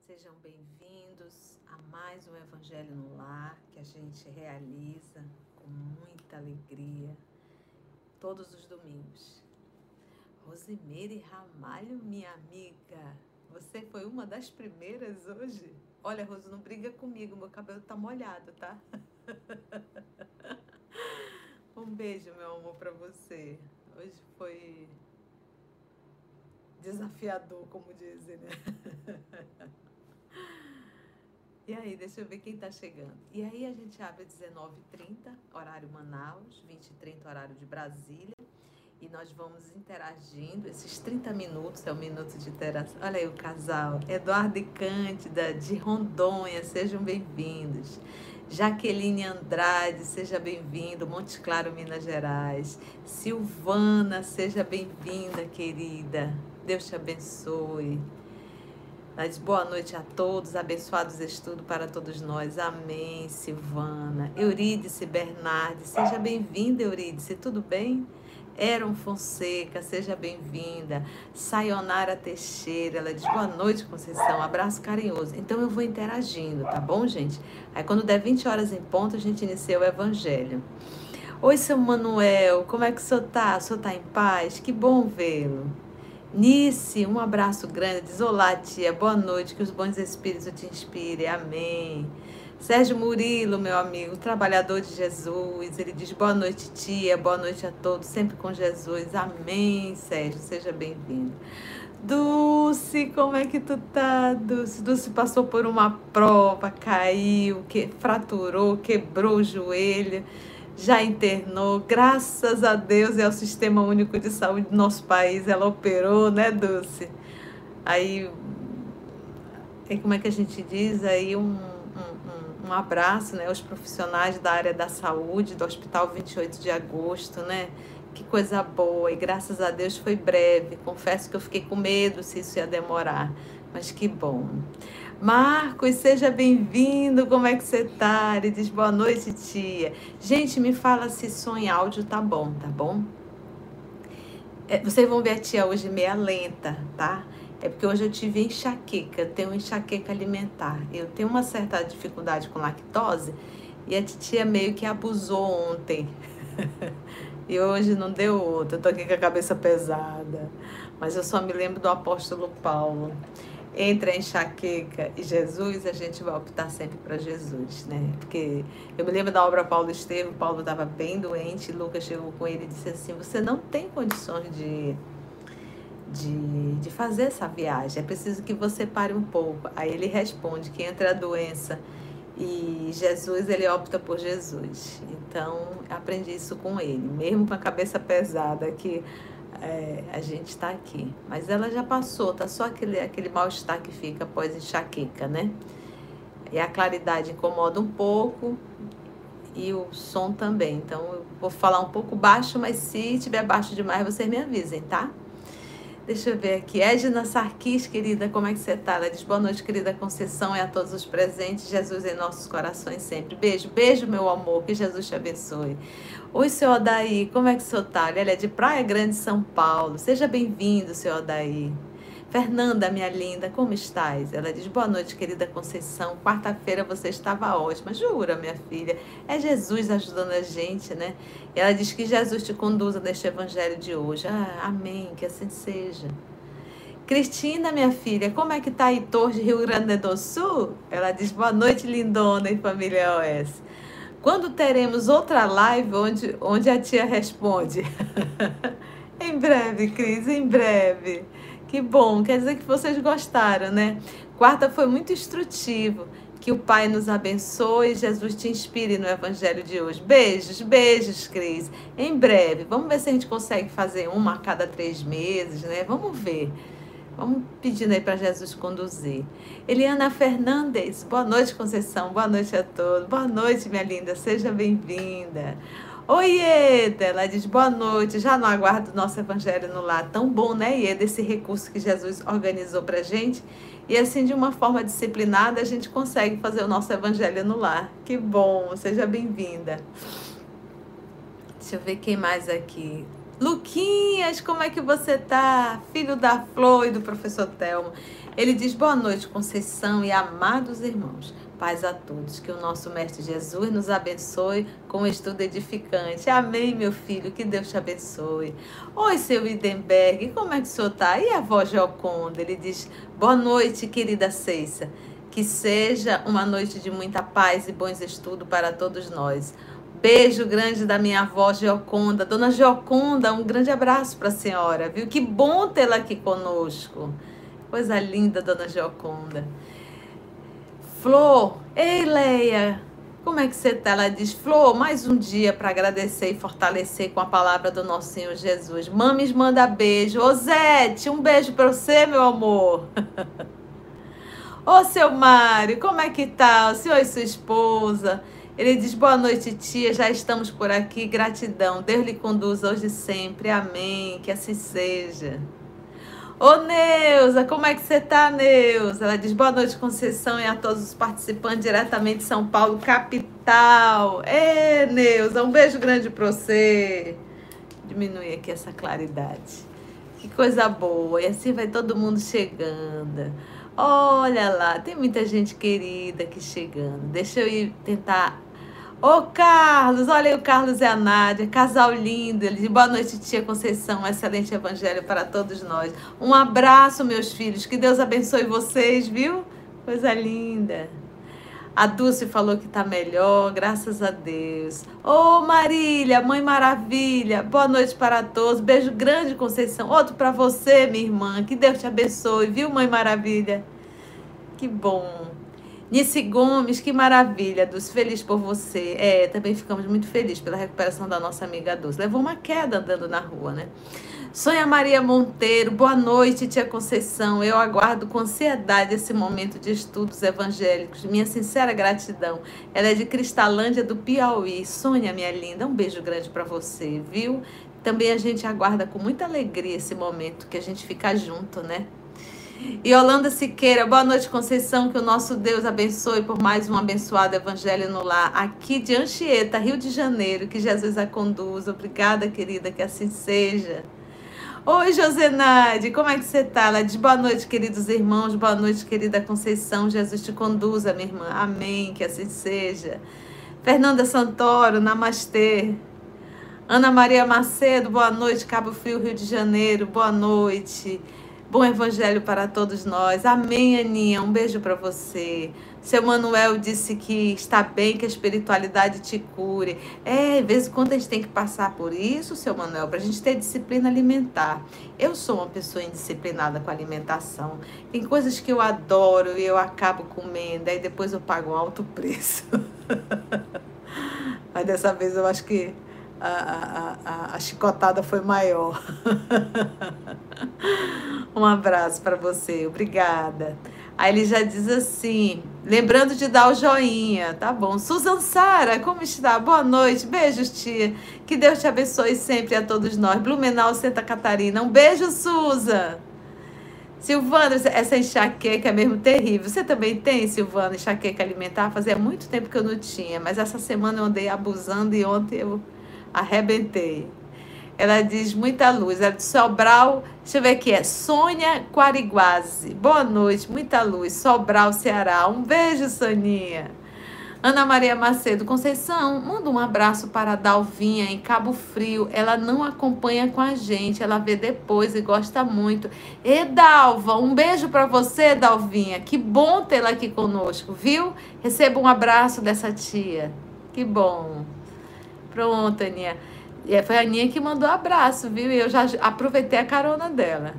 Sejam bem-vindos a mais um Evangelho no Lar que a gente realiza com muita alegria todos os domingos. Rosimeire Ramalho, minha amiga, você foi uma das primeiras hoje? Olha, Rose, não briga comigo, meu cabelo tá molhado, tá? um beijo, meu amor, para você. Hoje foi desafiador, como dizem, né? E aí, deixa eu ver quem está chegando. E aí a gente abre 19h30, horário Manaus, 20h30, horário de Brasília. E nós vamos interagindo. Esses 30 minutos é um minuto de interação. Olha aí o casal. Eduardo e Cândida, de Rondônia, sejam bem-vindos. Jaqueline Andrade, seja bem-vindo. Monte Claro, Minas Gerais. Silvana, seja bem-vinda, querida. Deus te abençoe. Mas boa noite a todos, abençoados estudos para todos nós. Amém, Silvana. Eurídice Bernardi, seja bem-vinda, Eurídice, tudo bem? Eron Fonseca, seja bem-vinda. Sayonara Teixeira, ela diz boa noite, Conceição, abraço carinhoso. Então eu vou interagindo, tá bom, gente? Aí quando der 20 horas em ponto, a gente inicia o Evangelho. Oi, seu Manuel, como é que o senhor tá? O senhor tá em paz? Que bom vê-lo. Nice, um abraço grande. Diz olá, tia. Boa noite. Que os bons espíritos te inspirem. Amém. Sérgio Murilo, meu amigo, trabalhador de Jesus. Ele diz boa noite, tia. Boa noite a todos. Sempre com Jesus. Amém, Sérgio. Seja bem-vindo. Dulce, como é que tu tá, Dulce? Dulce passou por uma prova, caiu, que fraturou, quebrou o joelho já internou, graças a Deus, é o Sistema Único de Saúde do nosso país, ela operou, né, Dulce? Aí, como é que a gente diz? Aí um, um, abraço, né, aos profissionais da área da saúde, do Hospital 28 de Agosto, né? Que coisa boa, e graças a Deus foi breve. Confesso que eu fiquei com medo se isso ia demorar, mas que bom. Marcos, seja bem-vindo. Como é que você tá? Ele diz boa noite, tia. Gente, me fala se som em áudio tá bom, tá bom? É, vocês vão ver a tia hoje meia lenta, tá? É porque hoje eu tive enxaqueca, tenho enxaqueca alimentar. Eu tenho uma certa dificuldade com lactose e a titia meio que abusou ontem. e hoje não deu outra, eu tô aqui com a cabeça pesada. Mas eu só me lembro do apóstolo Paulo entre a enxaqueca e Jesus, a gente vai optar sempre para Jesus, né? Porque eu me lembro da obra Paulo Estevam, Paulo estava bem doente, Lucas chegou com ele e disse assim: Você não tem condições de, de, de fazer essa viagem, é preciso que você pare um pouco. Aí ele responde que entre a doença e Jesus, ele opta por Jesus. Então, aprendi isso com ele, mesmo com a cabeça pesada, que é, a gente está aqui. Mas ela já passou, tá só aquele, aquele mal-estar que fica após enxaqueca, né? E a claridade incomoda um pouco e o som também. Então eu vou falar um pouco baixo, mas se tiver baixo demais, vocês me avisem, tá? Deixa eu ver aqui. Edna Sarquis, querida, como é que você tá? Ela diz boa noite, querida Conceição, e a todos os presentes. Jesus em nossos corações sempre. Beijo, beijo, meu amor. Que Jesus te abençoe. Oi, seu Odaí, como é que o senhor tá? Ele é de Praia Grande, São Paulo. Seja bem-vindo, seu Odaí. Fernanda, minha linda, como estás? Ela diz: Boa noite, querida Conceição. Quarta-feira você estava ótima. Jura, minha filha? É Jesus ajudando a gente, né? Ela diz que Jesus te conduza neste evangelho de hoje. Ah, amém, que assim seja. Cristina, minha filha, como é que tá Heitor de Rio Grande do Sul? Ela diz: Boa noite, lindona e família OS. Quando teremos outra live onde, onde a tia responde? em breve, Cris, em breve. Que bom, quer dizer que vocês gostaram, né? Quarta foi muito instrutivo. Que o Pai nos abençoe e Jesus te inspire no Evangelho de hoje. Beijos, beijos, Cris. Em breve, vamos ver se a gente consegue fazer uma a cada três meses, né? Vamos ver. Vamos pedindo aí para Jesus conduzir. Eliana Fernandes, boa noite, Conceição. Boa noite a todos. Boa noite, minha linda. Seja bem-vinda. Oi, Ieda, ela diz boa noite. Já não aguardo nosso evangelho no lar. Tão bom, né, Ieda, esse recurso que Jesus organizou pra gente. E assim, de uma forma disciplinada, a gente consegue fazer o nosso evangelho no lar. Que bom, seja bem-vinda. Deixa eu ver quem mais aqui. Luquinhas, como é que você tá? Filho da Flor e do professor Telmo. Ele diz: Boa noite, Conceição e amados irmãos. Paz a todos. Que o nosso Mestre Jesus nos abençoe com um estudo edificante. Amém, meu filho. Que Deus te abençoe. Oi, seu Idenberg. Como é que o senhor está? E a voz Joconda? Ele diz: Boa noite, querida Ceissa. Que seja uma noite de muita paz e bons estudos para todos nós. Beijo grande da minha avó Geoconda. Dona Geoconda, um grande abraço para a senhora, viu? Que bom tê-la aqui conosco. Coisa linda, Dona Geoconda. Flor, ei Leia, como é que você está? Ela diz, Flor, mais um dia para agradecer e fortalecer com a palavra do nosso Senhor Jesus. Mames manda beijo. Ô Zete, um beijo para você, meu amor. Ô seu Mário, como é que tá? O senhor e sua esposa? Ele diz, boa noite, tia, já estamos por aqui, gratidão. Deus lhe conduza hoje e sempre. Amém, que assim seja. Ô Neuza, como é que você tá, Neuza? Ela diz boa noite, Conceição, e a todos os participantes diretamente de São Paulo, capital. Ê, Neuza, um beijo grande pra você. Diminui aqui essa claridade. Que coisa boa. E assim vai todo mundo chegando. Olha lá, tem muita gente querida aqui chegando. Deixa eu ir tentar Ô Carlos, olha aí o Carlos e a Nádia, casal lindo. Ele diz, boa noite, tia Conceição, excelente evangelho para todos nós. Um abraço, meus filhos, que Deus abençoe vocês, viu? Coisa linda. A Dulce falou que tá melhor, graças a Deus. Ô Marília, mãe maravilha, boa noite para todos. Beijo grande, Conceição. Outro para você, minha irmã. Que Deus te abençoe, viu, mãe maravilha? Que bom. Nice Gomes, que maravilha, Dulce, feliz por você. É, também ficamos muito felizes pela recuperação da nossa amiga Dulce. Levou uma queda andando na rua, né? Sonha Maria Monteiro, boa noite, tia Conceição. Eu aguardo com ansiedade esse momento de estudos evangélicos. Minha sincera gratidão. Ela é de Cristalândia do Piauí. Sonha, minha linda, um beijo grande para você, viu? Também a gente aguarda com muita alegria esse momento que a gente fica junto, né? E Holanda Siqueira, boa noite, Conceição. Que o nosso Deus abençoe por mais um abençoado Evangelho no Lar, aqui de Anchieta, Rio de Janeiro. Que Jesus a conduza. Obrigada, querida, que assim seja. Oi, Josenade, como é que você está? Ela diz boa noite, queridos irmãos, boa noite, querida Conceição. Jesus te conduza, minha irmã. Amém, que assim seja. Fernanda Santoro, namastê. Ana Maria Macedo, boa noite, Cabo Frio, Rio de Janeiro, boa noite. Bom evangelho para todos nós. Amém, Aninha. Um beijo para você. Seu Manuel disse que está bem, que a espiritualidade te cure. É, de vez em quando a gente tem que passar por isso, seu Manuel, para a gente ter disciplina alimentar. Eu sou uma pessoa indisciplinada com alimentação. Tem coisas que eu adoro e eu acabo comendo, aí depois eu pago um alto preço. Mas dessa vez eu acho que a, a, a, chicotada foi maior. um abraço para você, obrigada. Aí ele já diz assim, lembrando de dar o joinha, tá bom. Susan Sara, como está? Boa noite, beijos, tia. Que Deus te abençoe sempre a todos nós. Blumenau, Santa Catarina. Um beijo, Susan. Silvana, essa enxaqueca é mesmo terrível. Você também tem, Silvana, enxaqueca alimentar? Fazia muito tempo que eu não tinha, mas essa semana eu andei abusando e ontem eu arrebentei. Ela diz muita luz. Ela diz Sobral, deixa eu ver aqui, é Sônia Quariguazi. Boa noite, muita luz. Sobral, Ceará. Um beijo, Soninha. Ana Maria Macedo, Conceição, manda um abraço para a Dalvinha em Cabo Frio. Ela não acompanha com a gente, ela vê depois e gosta muito. E Dalva, um beijo para você, Dalvinha. Que bom tê-la aqui conosco, viu? Receba um abraço dessa tia. Que bom. Pronto, Aninha. E foi a Aninha que mandou abraço, viu? E eu já aproveitei a carona dela.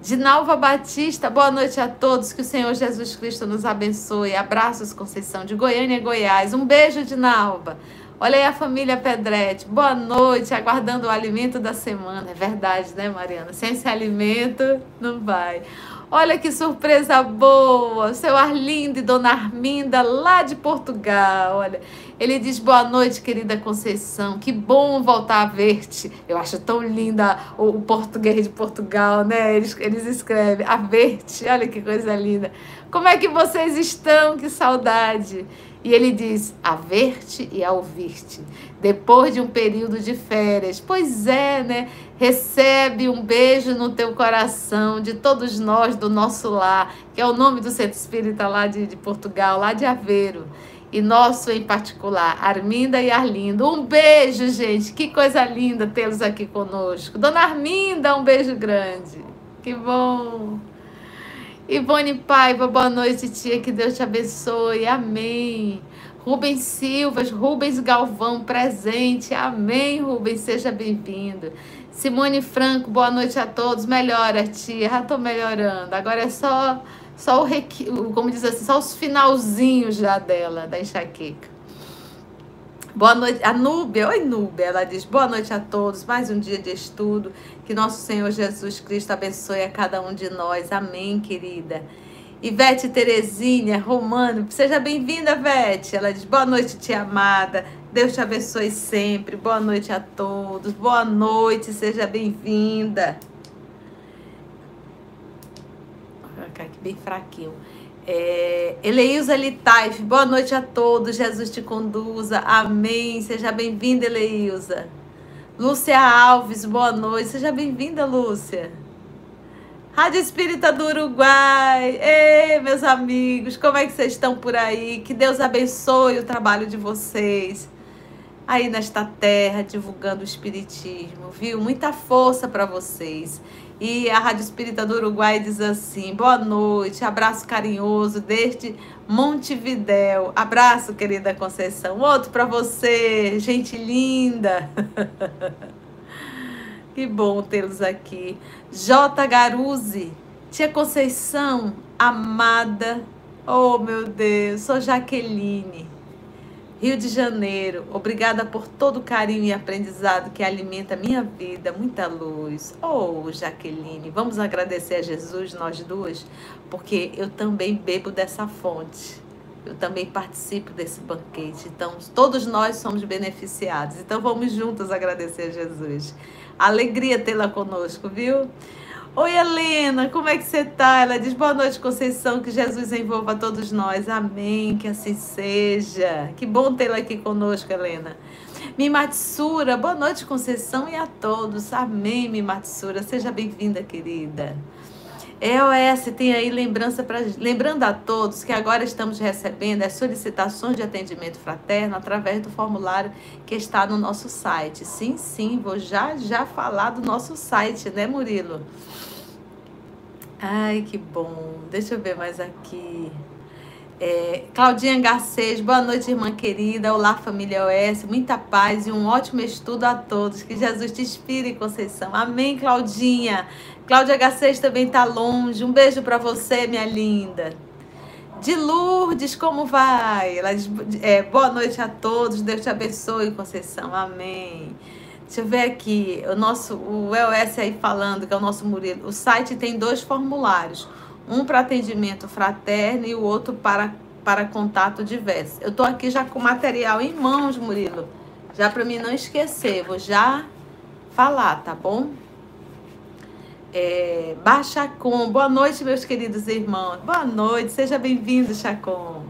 Dinalva Batista, boa noite a todos. Que o Senhor Jesus Cristo nos abençoe. Abraços, Conceição, de Goiânia, Goiás. Um beijo, Dinalva. Olha aí a família Pedretti. Boa noite, aguardando o alimento da semana. É verdade, né, Mariana? Sem esse alimento, não vai. Olha que surpresa boa! Seu Arlindo e Dona Arminda, lá de Portugal. Olha, Ele diz: Boa noite, querida Conceição. Que bom voltar a ver-te. Eu acho tão linda o, o, português de Portugal, né? Eles, eles escrevem: A ver-te. Olha que coisa linda. Como é que vocês estão? Que saudade. E ele diz: A ver-te e a ouvir-te. Depois de um período de férias. Pois é, né? Recebe um beijo no teu coração de todos nós do nosso lar, que é o nome do Centro Espírita lá de, de Portugal, lá de Aveiro e nosso em particular, Arminda e Arlindo. Um beijo, gente. Que coisa linda tê-los aqui conosco. Dona Arminda, um beijo grande. Que bom. Ivone Paiva, boa noite, tia. Que Deus te abençoe. Amém. Rubens Silvas, Rubens Galvão, presente. Amém, Rubens. Seja bem-vindo. Simone Franco, boa noite a todos. Melhora, tia. Já estou melhorando. Agora é só só o, requi... como diz assim, só os finalzinhos já dela, da enxaqueca. Boa noite, a Núbia, oi Núbia, ela diz boa noite a todos, mais um dia de estudo, que nosso Senhor Jesus Cristo abençoe a cada um de nós, amém, querida. Ivete Terezinha, Romano, seja bem-vinda, Ivete. Ela diz boa noite, tia amada, Deus te abençoe sempre, boa noite a todos, boa noite, seja bem-vinda. ficar aqui bem fraquinho. É, Eleilza boa noite a todos, Jesus te conduza, amém. Seja bem-vinda, Eleilza. Lúcia Alves, boa noite, seja bem-vinda, Lúcia. Rádio Espírita do Uruguai, ei, meus amigos, como é que vocês estão por aí? Que Deus abençoe o trabalho de vocês aí nesta terra, divulgando o Espiritismo, viu? Muita força para vocês. E a Rádio Espírita do Uruguai diz assim: boa noite, abraço carinhoso desde Montevidéu. Abraço, querida Conceição. Outro para você, gente linda. que bom tê-los aqui. J. Garuzzi, tia Conceição, amada. Oh, meu Deus, sou Jaqueline. Rio de Janeiro, obrigada por todo o carinho e aprendizado que alimenta a minha vida, muita luz. Oh, Jaqueline, vamos agradecer a Jesus, nós duas, porque eu também bebo dessa fonte. Eu também participo desse banquete. Então, todos nós somos beneficiados. Então, vamos juntos agradecer a Jesus. Alegria tê-la conosco, viu? Oi, Helena, como é que você tá? Ela diz: Boa noite, Conceição, que Jesus envolva todos nós. Amém, que assim seja. Que bom tê-la aqui conosco, Helena. Mimatsura, boa noite, Conceição, e a todos. Amém, Mimatsura. Seja bem-vinda, querida. EOS tem aí lembrança para lembrando a todos que agora estamos recebendo as solicitações de atendimento fraterno através do formulário que está no nosso site. Sim, sim, vou já já falar do nosso site, né, Murilo? Ai, que bom. Deixa eu ver mais aqui. É, Claudinha Garcês, boa noite, irmã querida. Olá, família OS. Muita paz e um ótimo estudo a todos. Que Jesus te inspire, Conceição. Amém, Claudinha. Cláudia Garcês também está longe. Um beijo para você, minha linda. De Lourdes, como vai? Ela diz, é, boa noite a todos. Deus te abençoe, Conceição. Amém. Deixa eu ver aqui. O nosso, o EOS aí falando, que é o nosso Murilo. O site tem dois formulários. Um para atendimento fraterno e o outro para, para contato diverso. Eu estou aqui já com material em mãos, Murilo. Já para mim não esquecer. Vou já falar, tá bom? É, Bachacom, boa noite, meus queridos irmãos. Boa noite, seja bem-vindo, Chacom.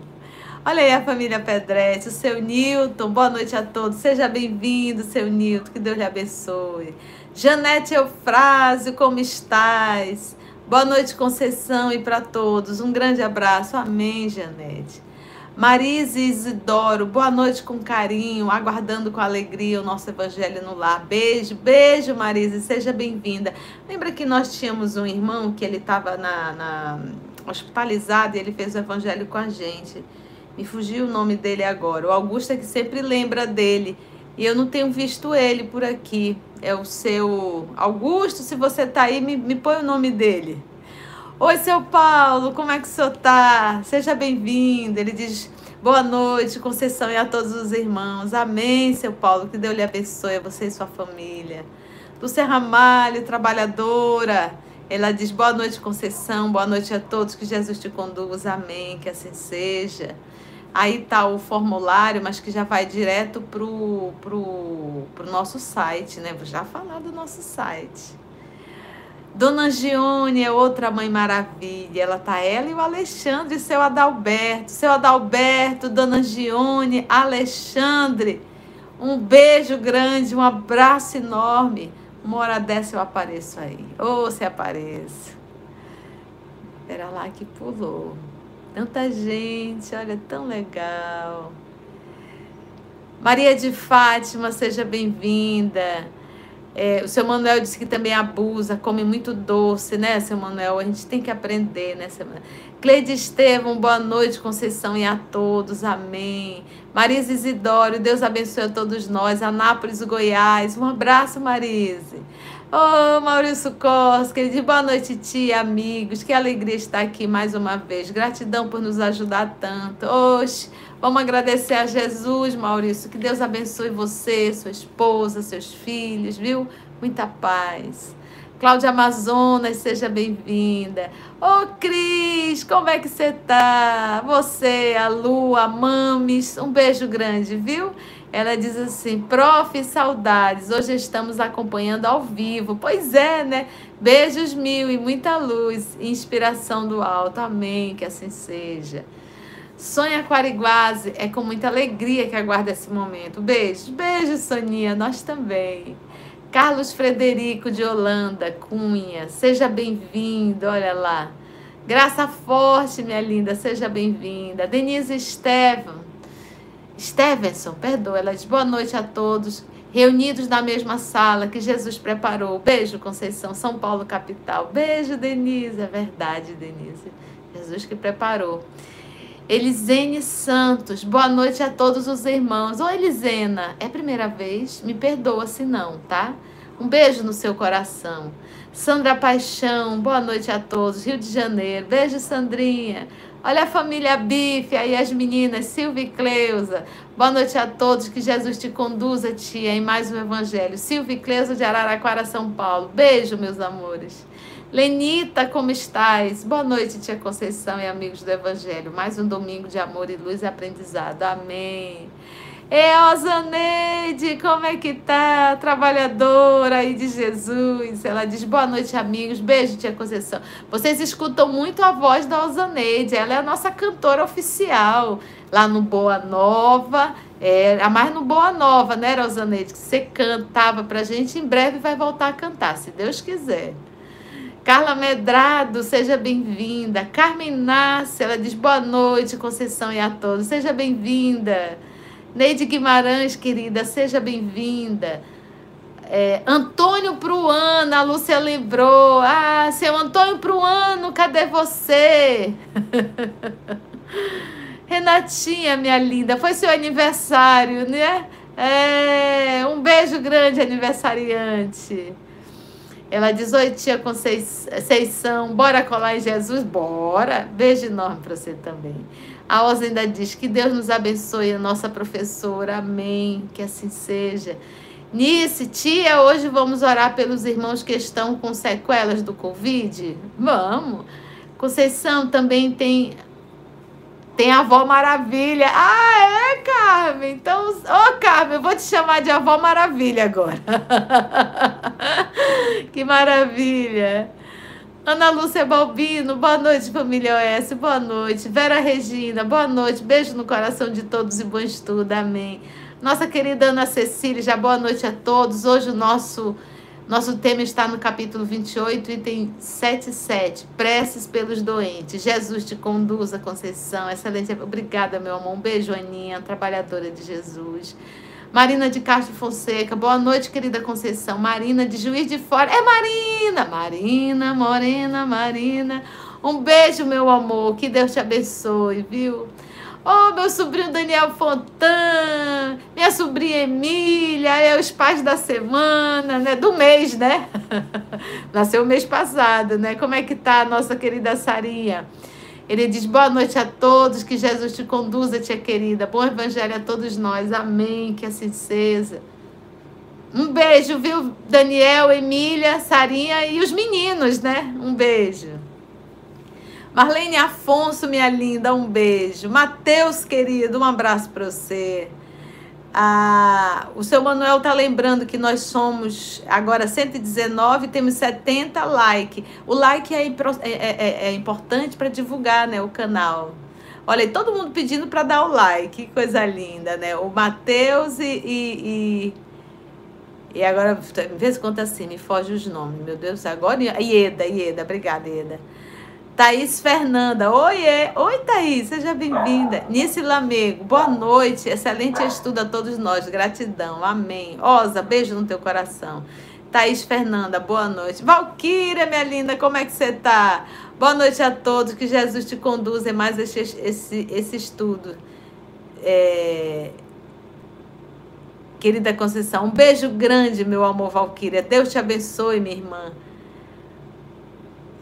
Olha aí a família Pedretti, o seu Newton, boa noite a todos. Seja bem-vindo, seu Newton, que Deus lhe abençoe. Janete Eufrásio, como estás? Boa noite, Conceição, e para todos. Um grande abraço. Amém, Janete. Marise Isidoro, boa noite com carinho, aguardando com alegria o nosso evangelho no lar. Beijo, beijo, Marise, seja bem-vinda. Lembra que nós tínhamos um irmão que ele estava na, na, hospitalizado e ele fez o evangelho com a gente. Me fugiu o nome dele agora. O Augusto é que sempre lembra dele. E eu não tenho visto ele por aqui. É o seu Augusto, se você está aí, me, me põe o nome dele. Oi, seu Paulo, como é que o senhor tá? Seja bem-vindo. Ele diz boa noite, Conceição e a todos os irmãos. Amém, seu Paulo. Que Deus lhe abençoe a você e sua família. Lúcia Ramalho, trabalhadora. Ela diz boa noite, Conceição. Boa noite a todos. Que Jesus te conduza. Amém. Que assim seja. Aí tá o formulário, mas que já vai direto pro, pro, pro nosso site, né? Vou já falar do nosso site. Dona Gione é outra mãe maravilha. Ela tá ela e o Alexandre, seu Adalberto. Seu Adalberto, Dona Gione, Alexandre. Um beijo grande, um abraço enorme. Uma hora dessa eu apareço aí. Ou oh, se apareço. Era lá que pulou. Tanta gente, olha, tão legal. Maria de Fátima, seja bem-vinda. É, o seu Manuel disse que também abusa, come muito doce, né, seu Manuel? A gente tem que aprender, né, seu Manuel? Cleide Estevam, boa noite, Conceição e a todos, amém. Marise Isidório, Deus abençoe a todos nós. Anápolis, Goiás, um abraço, Marise. Oh, Maurício Costa, diz boa noite, tia, amigos. Que alegria estar aqui mais uma vez. Gratidão por nos ajudar tanto. Oxe, vamos agradecer a Jesus, Maurício. Que Deus abençoe você, sua esposa, seus filhos, viu? Muita paz. Cláudia Amazonas, seja bem-vinda. Ô, oh, Cris, como é que você tá? Você, a Lu, a Mames, um beijo grande, viu? Ela diz assim: Prof, saudades. Hoje estamos acompanhando ao vivo. Pois é, né? Beijos mil e muita luz. Inspiração do alto. Amém. Que assim seja. Sonha Aquariguase, é com muita alegria que aguarda esse momento. Beijos, beijos, Soninha, nós também. Carlos Frederico de Holanda, Cunha, seja bem-vindo, olha lá. Graça Forte, minha linda, seja bem-vinda. Denise Estevam, Stevenson, perdoa, ela diz boa noite a todos, reunidos na mesma sala que Jesus preparou. Beijo, Conceição, São Paulo, capital. Beijo, Denise, é verdade, Denise. Jesus que preparou. Elisene Santos, boa noite a todos os irmãos. Ô Elisena, é primeira vez? Me perdoa se não, tá? Um beijo no seu coração. Sandra Paixão, boa noite a todos. Rio de Janeiro, beijo, Sandrinha. Olha a família Bife aí, as meninas, Silvia e Cleusa. Boa noite a todos, que Jesus te conduza, tia, em mais um evangelho. Silvia e Cleusa de Araraquara, São Paulo. Beijo, meus amores. Lenita, como estás? Boa noite, tia Conceição e amigos do Evangelho. Mais um domingo de amor e luz e aprendizado. Amém. É, Osaneide, como é que tá? Trabalhadora aí de Jesus. Ela diz, boa noite, amigos. Beijo, tia Conceição. Vocês escutam muito a voz da Osaneide. Ela é a nossa cantora oficial lá no Boa Nova. É, a mais no Boa Nova, né, Osaneide? Que você cantava pra gente. Em breve vai voltar a cantar, se Deus quiser. Carla Medrado, seja bem-vinda. Carmen Nácia, ela diz boa noite, Conceição e a todos. Seja bem-vinda. Neide Guimarães, querida, seja bem-vinda. É, Antônio Pruano, a Lúcia lembrou. Ah, seu Antônio Pruano, cadê você? Renatinha, minha linda, foi seu aniversário, né? É, um beijo grande, aniversariante. Ela diz: Oi, tia Conceição, bora colar em Jesus? Bora! Beijo enorme para você também. A ainda diz: Que Deus nos abençoe, a nossa professora. Amém. Que assim seja. Nice, tia, hoje vamos orar pelos irmãos que estão com sequelas do Covid? Vamos. Conceição também tem tem a avó Maravilha. Ah, é, Carmen? Então, ô oh, Carmen, eu vou te chamar de avó Maravilha agora. que maravilha. Ana Lúcia Balbino, boa noite, família OS, boa noite. Vera Regina, boa noite. Beijo no coração de todos e bom estudo, amém. Nossa querida Ana Cecília, já boa noite a todos. Hoje o nosso nosso tema está no capítulo 28, item 77. Preces pelos doentes. Jesus te conduza, Conceição. Excelente. Obrigada, meu amor. Um beijo, Aninha, trabalhadora de Jesus. Marina de Castro Fonseca. Boa noite, querida Conceição. Marina de Juiz de Fora. É Marina! Marina, Morena, Marina. Um beijo, meu amor. Que Deus te abençoe, viu? Oh, meu sobrinho Daniel Fontan, minha sobrinha Emília, é os pais da semana, né? Do mês, né? Nasceu o mês passado, né? Como é que tá a nossa querida Sarinha? Ele diz: Boa noite a todos, que Jesus te conduza, tia querida. Bom evangelho a todos nós. Amém, que assim seja. Um beijo, viu, Daniel, Emília, Sarinha e os meninos, né? Um beijo. Marlene Afonso, minha linda, um beijo. Matheus, querido, um abraço para você. Ah, o seu Manuel tá lembrando que nós somos agora 119, temos 70 likes. O like é, é, é, é, é importante para divulgar né, o canal. Olha, todo mundo pedindo para dar o like, que coisa linda, né? O Matheus e, e, e, e agora, vez conta assim, me foge os nomes, meu Deus, agora. Ieda, Ieda, obrigada, Ieda. Thaís Fernanda, oiê, oi Thaís, seja bem-vinda. Nice Lamego, boa noite, excelente estudo a todos nós, gratidão, amém. Osa, beijo no teu coração. Thaís Fernanda, boa noite. Valquíria, minha linda, como é que você tá? Boa noite a todos, que Jesus te conduza em mais esse, esse, esse estudo. É... Querida Conceição, um beijo grande, meu amor Valquíria. Deus te abençoe, minha irmã.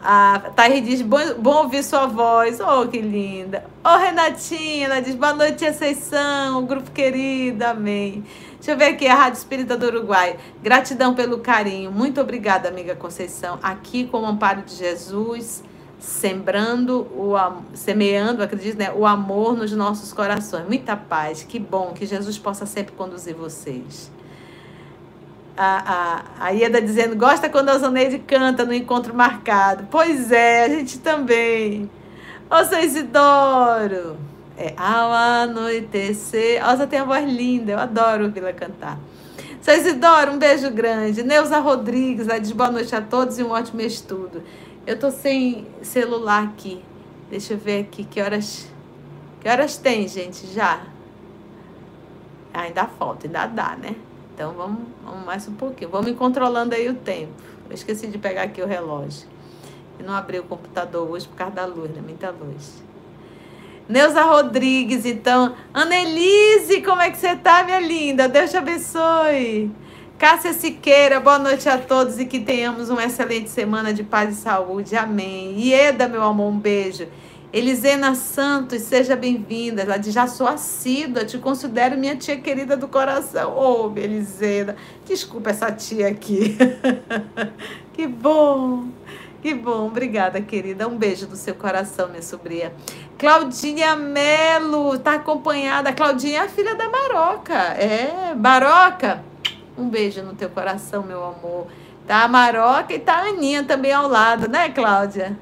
A Thaís diz, bom, bom ouvir sua voz. Oh, que linda. Oh, Renatinha, ela diz, boa noite, Aceição, grupo querido, amém. Deixa eu ver aqui, a Rádio Espírita do Uruguai. Gratidão pelo carinho. Muito obrigada, amiga Conceição. Aqui com o amparo de Jesus, sembrando, o, semeando, acredito, né, o amor nos nossos corações. Muita paz. Que bom que Jesus possa sempre conduzir vocês a, a, a Ieda dizendo, gosta quando a Zoneide canta no encontro marcado. Pois é, a gente também. Ô, seu Isidoro. É, ao anoitecer. Ó, tem a voz linda, eu adoro ouvi-la cantar. Seu Isidoro, um beijo grande. Neuza Rodrigues, ela diz boa noite a todos e um ótimo estudo. Eu tô sem celular aqui. Deixa eu ver aqui que horas. Que horas tem, gente? Já? Ainda falta, ainda dá, né? Então vamos, vamos mais um pouquinho. Vamos me controlando aí o tempo. Eu esqueci de pegar aqui o relógio. E não abri o computador hoje por causa da luz, né? Muita luz. Neuza Rodrigues, então. Annelise, como é que você tá, minha linda? Deus te abençoe. Cássia Siqueira, boa noite a todos e que tenhamos uma excelente semana de paz e saúde. Amém. Ieda, meu amor, um beijo. Elisena Santos, seja bem-vinda. Ela diz: já sou assídua, te considero minha tia querida do coração. Ô, oh, Elisena, desculpa essa tia aqui. que bom, que bom. Obrigada, querida. Um beijo do seu coração, minha sobrinha. Claudinha Melo, tá acompanhada. Claudinha é a filha da Maroca. É, Maroca. Um beijo no teu coração, meu amor. Tá a Maroca e tá a Aninha também ao lado, né, Cláudia?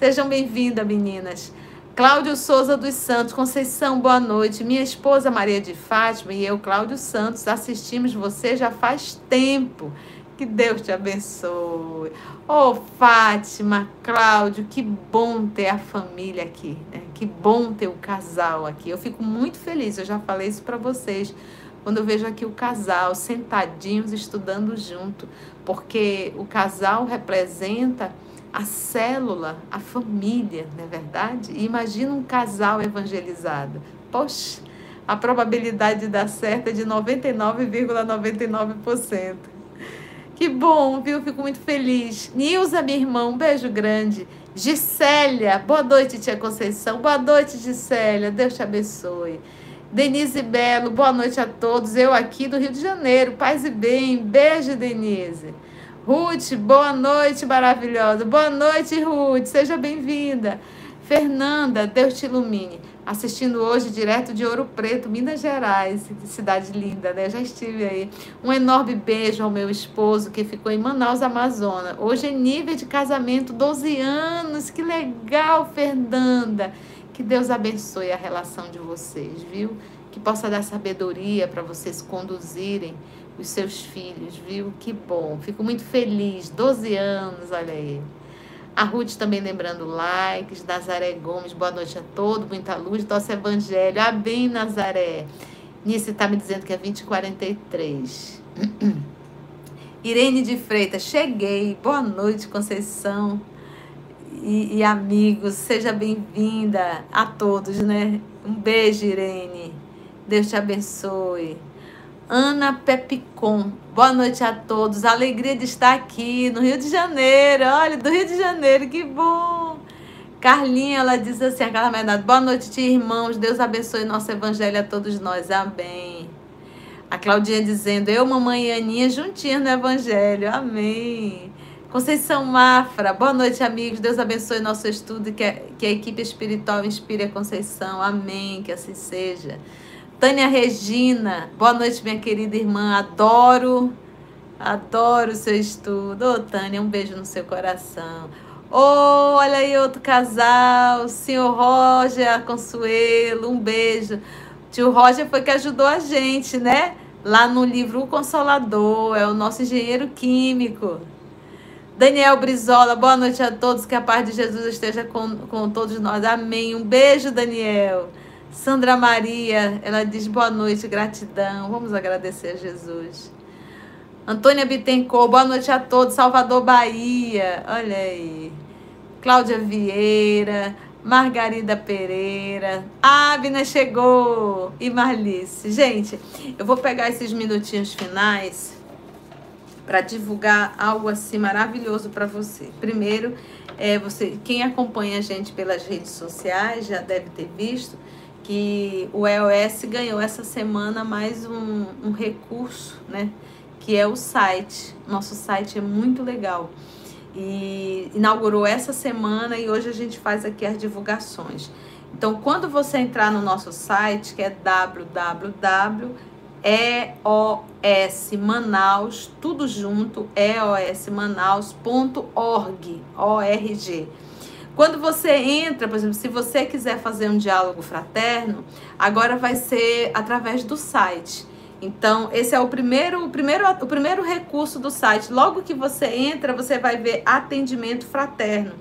Sejam bem-vindas, meninas. Cláudio Souza dos Santos, Conceição, boa noite. Minha esposa Maria de Fátima e eu, Cláudio Santos, assistimos você já faz tempo. Que Deus te abençoe. Oh, Fátima, Cláudio, que bom ter a família aqui, né? Que bom ter o casal aqui. Eu fico muito feliz, eu já falei isso para vocês, quando eu vejo aqui o casal sentadinhos estudando junto, porque o casal representa a célula, a família, não é verdade? E imagina um casal evangelizado. Poxa, a probabilidade de dar certo é de 99,99%. ,99%. Que bom, viu? Fico muito feliz. Nilza, minha irmã, um beijo grande. Gisélia, boa noite, tia Conceição. Boa noite, Gisélia. Deus te abençoe. Denise Belo, boa noite a todos. Eu aqui do Rio de Janeiro. Paz e bem. Beijo, Denise. Ruth, boa noite, maravilhosa. Boa noite, Ruth. Seja bem-vinda. Fernanda, Deus te ilumine. Assistindo hoje direto de Ouro Preto, Minas Gerais, cidade linda, né? Já estive aí. Um enorme beijo ao meu esposo que ficou em Manaus, Amazonas. Hoje é nível de casamento, 12 anos. Que legal, Fernanda. Que Deus abençoe a relação de vocês, viu? Que possa dar sabedoria para vocês conduzirem os seus filhos, viu? Que bom. Fico muito feliz. 12 anos, olha aí. A Ruth também lembrando likes. Nazaré Gomes, boa noite a todos. Muita luz. Nosso evangelho. Bem, Nazaré. Nisso está me dizendo que é 2043. Irene de Freitas, cheguei. Boa noite, Conceição. E, e amigos, seja bem-vinda a todos, né? Um beijo, Irene. Deus te abençoe. Ana Pepicon. Boa noite a todos. Alegria de estar aqui no Rio de Janeiro. Olha, do Rio de Janeiro, que bom. Carlinha, ela diz assim, a Carla boa noite, tia, irmãos. Deus abençoe nosso evangelho a todos nós. Amém. A Claudinha dizendo, eu, mamãe e Aninha juntinhas no evangelho. Amém. Conceição Mafra, boa noite, amigos. Deus abençoe nosso estudo e que que a equipe espiritual inspire a Conceição. Amém, que assim seja. Tânia Regina, boa noite, minha querida irmã. Adoro, adoro o seu estudo. Ô, Tânia, um beijo no seu coração. Oh, olha aí outro casal, senhor Roger Consuelo, um beijo. Tio Roger foi que ajudou a gente, né? Lá no livro O Consolador, é o nosso engenheiro químico. Daniel Brizola, boa noite a todos, que a paz de Jesus esteja com, com todos nós. Amém. Um beijo, Daniel. Sandra Maria, ela diz boa noite, gratidão. Vamos agradecer a Jesus. Antônia Bittencourt, boa noite a todos. Salvador, Bahia. Olha aí. Cláudia Vieira, Margarida Pereira, Abna chegou e Marlice. Gente, eu vou pegar esses minutinhos finais para divulgar algo assim maravilhoso para você. Primeiro, é você, quem acompanha a gente pelas redes sociais já deve ter visto que o EOS ganhou essa semana mais um, um recurso, né? Que é o site. Nosso site é muito legal e inaugurou essa semana e hoje a gente faz aqui as divulgações. Então, quando você entrar no nosso site, que é www.eosmanaus, tudo junto, eosmanaus.org, org. Quando você entra, por exemplo, se você quiser fazer um diálogo fraterno, agora vai ser através do site. Então, esse é o primeiro, o primeiro, o primeiro recurso do site. Logo que você entra, você vai ver atendimento fraterno.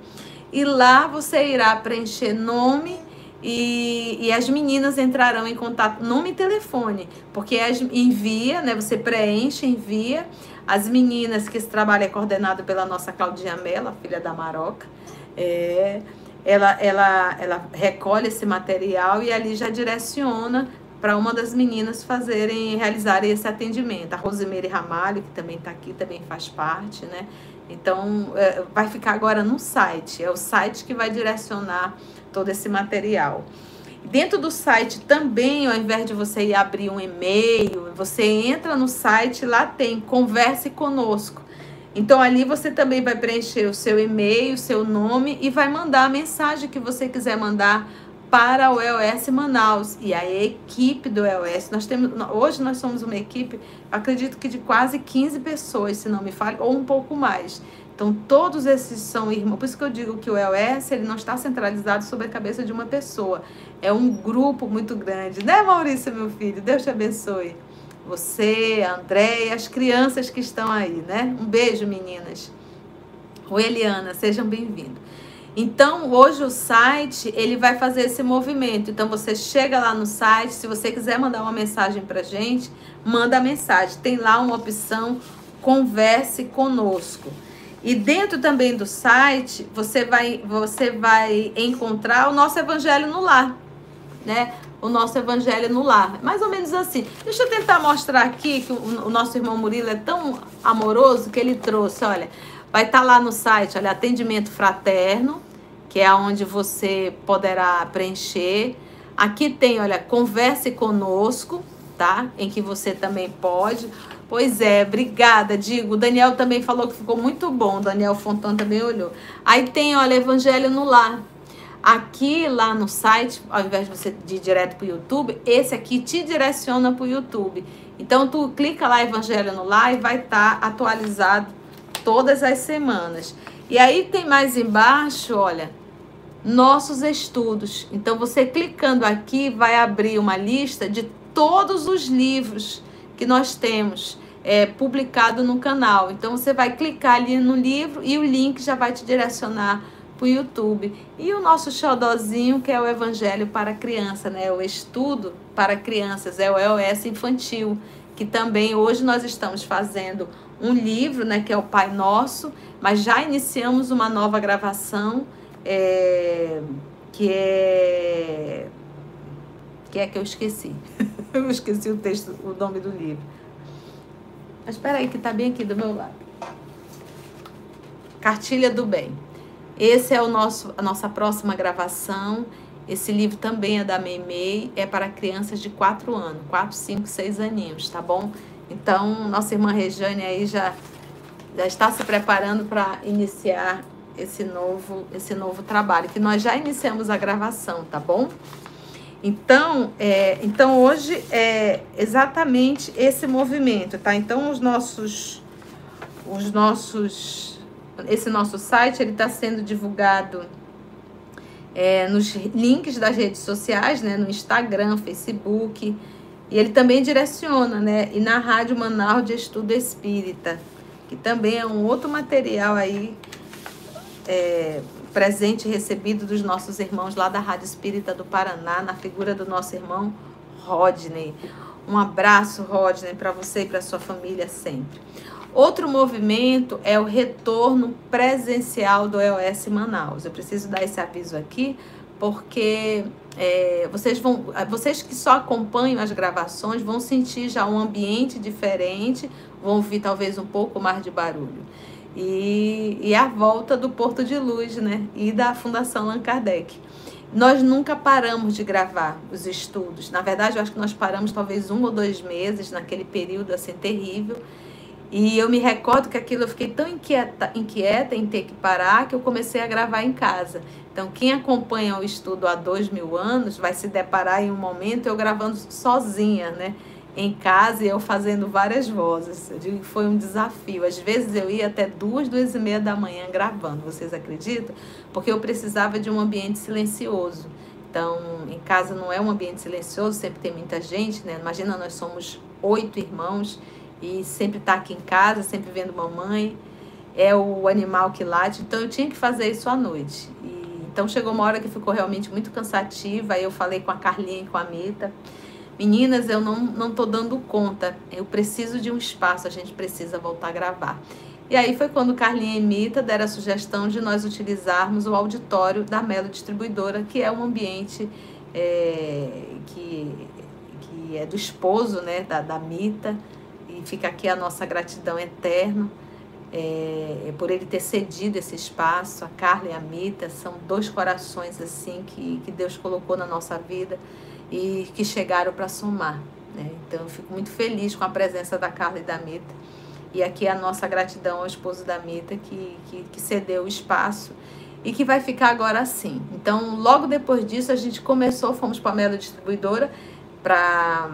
E lá você irá preencher nome e, e as meninas entrarão em contato, nome e telefone, porque as, envia, né? Você preenche, envia. As meninas que esse trabalho é coordenado pela nossa Claudinha Mela, filha da Maroca, é, ela, ela, ela recolhe esse material e ali já direciona para uma das meninas fazerem, realizarem esse atendimento. A Rosemary Ramalho, que também está aqui, também faz parte, né? Então, é, vai ficar agora no site. É o site que vai direcionar todo esse material. Dentro do site também, ao invés de você ir abrir um e-mail, você entra no site, lá tem converse conosco. Então ali você também vai preencher o seu e-mail, seu nome e vai mandar a mensagem que você quiser mandar para o EOS Manaus e a equipe do EOS. Nós temos, hoje nós somos uma equipe, acredito que de quase 15 pessoas, se não me falha, ou um pouco mais. Então, todos esses são irmãos. Por isso que eu digo que o EOS ele não está centralizado sobre a cabeça de uma pessoa. É um grupo muito grande. Né, Maurício, meu filho? Deus te abençoe. Você, André e as crianças que estão aí, né? Um beijo, meninas. Oi, Eliana, sejam bem-vindos. Então, hoje o site, ele vai fazer esse movimento. Então, você chega lá no site, se você quiser mandar uma mensagem pra gente, manda a mensagem. Tem lá uma opção converse conosco. E dentro também do site, você vai você vai encontrar o nosso evangelho no lar, né? O nosso evangelho no lar. Mais ou menos assim. Deixa eu tentar mostrar aqui que o, o nosso irmão Murilo é tão amoroso que ele trouxe, olha, Vai estar tá lá no site, olha, atendimento fraterno, que é onde você poderá preencher. Aqui tem, olha, converse conosco, tá? Em que você também pode. Pois é, obrigada, digo. O Daniel também falou que ficou muito bom. O Daniel Fontan também olhou. Aí tem, olha, Evangelho no Lar. Aqui, lá no site, ao invés de você ir direto para o YouTube, esse aqui te direciona para o YouTube. Então, tu clica lá Evangelho no Lar e vai estar tá atualizado todas as semanas. E aí tem mais embaixo, olha, nossos estudos. Então você clicando aqui vai abrir uma lista de todos os livros que nós temos é, publicado no canal. Então você vai clicar ali no livro e o link já vai te direcionar para o YouTube. E o nosso xodózinho, que é o Evangelho para Criança, né? O estudo para crianças, é o EOS infantil, que também hoje nós estamos fazendo um livro, né, que é o Pai Nosso, mas já iniciamos uma nova gravação, é, que é que é que eu esqueci. eu esqueci o texto, o nome do livro. Mas espera aí que está bem aqui do meu lado. Cartilha do Bem. Esse é o nosso a nossa próxima gravação. Esse livro também é da Meimei, é para crianças de 4 anos, 4, 5, 6 aninhos, tá bom? Então, nossa irmã Rejane aí já já está se preparando para iniciar esse novo, esse novo trabalho, que nós já iniciamos a gravação, tá bom? Então, é, então hoje é exatamente esse movimento, tá? Então os nossos, os nossos, esse nosso site ele está sendo divulgado é, nos links das redes sociais, né? No Instagram, Facebook e ele também direciona, né? E na Rádio Manaus de Estudo Espírita, que também é um outro material aí é, presente recebido dos nossos irmãos lá da Rádio Espírita do Paraná, na figura do nosso irmão Rodney. Um abraço, Rodney, para você e para sua família sempre. Outro movimento é o retorno presencial do EOS Manaus. Eu preciso dar esse aviso aqui, porque é, vocês vão, vocês que só acompanham as gravações vão sentir já um ambiente diferente, vão ouvir talvez um pouco mais de barulho e, e a volta do Porto de Luz, né? E da Fundação Allan Kardec. Nós nunca paramos de gravar os estudos. Na verdade, eu acho que nós paramos talvez um ou dois meses naquele período assim terrível. E eu me recordo que aquilo eu fiquei tão inquieta, inquieta em ter que parar que eu comecei a gravar em casa. Então, quem acompanha o estudo há dois mil anos vai se deparar em um momento eu gravando sozinha, né? em casa e eu fazendo várias vozes. Eu digo que foi um desafio. Às vezes eu ia até duas, duas e meia da manhã gravando, vocês acreditam? Porque eu precisava de um ambiente silencioso. Então, em casa não é um ambiente silencioso, sempre tem muita gente, né? Imagina, nós somos oito irmãos e sempre tá aqui em casa, sempre vendo mamãe. É o animal que late, então eu tinha que fazer isso à noite. E, então chegou uma hora que ficou realmente muito cansativa. Aí eu falei com a Carlinha e com a Mita. Meninas, eu não, não tô dando conta. Eu preciso de um espaço, a gente precisa voltar a gravar. E aí foi quando Carlinha e Mita deram a sugestão de nós utilizarmos o auditório da Melo Distribuidora, que é um ambiente é, que, que é do esposo né, da, da Mita. E fica aqui a nossa gratidão eterna. É, por ele ter cedido esse espaço, a Carla e a Mita são dois corações assim que, que Deus colocou na nossa vida e que chegaram para somar. Né? Então, eu fico muito feliz com a presença da Carla e da Mita. E aqui a nossa gratidão ao esposo da Mita, que, que, que cedeu o espaço e que vai ficar agora assim. Então, logo depois disso, a gente começou, fomos para a Melo Distribuidora, para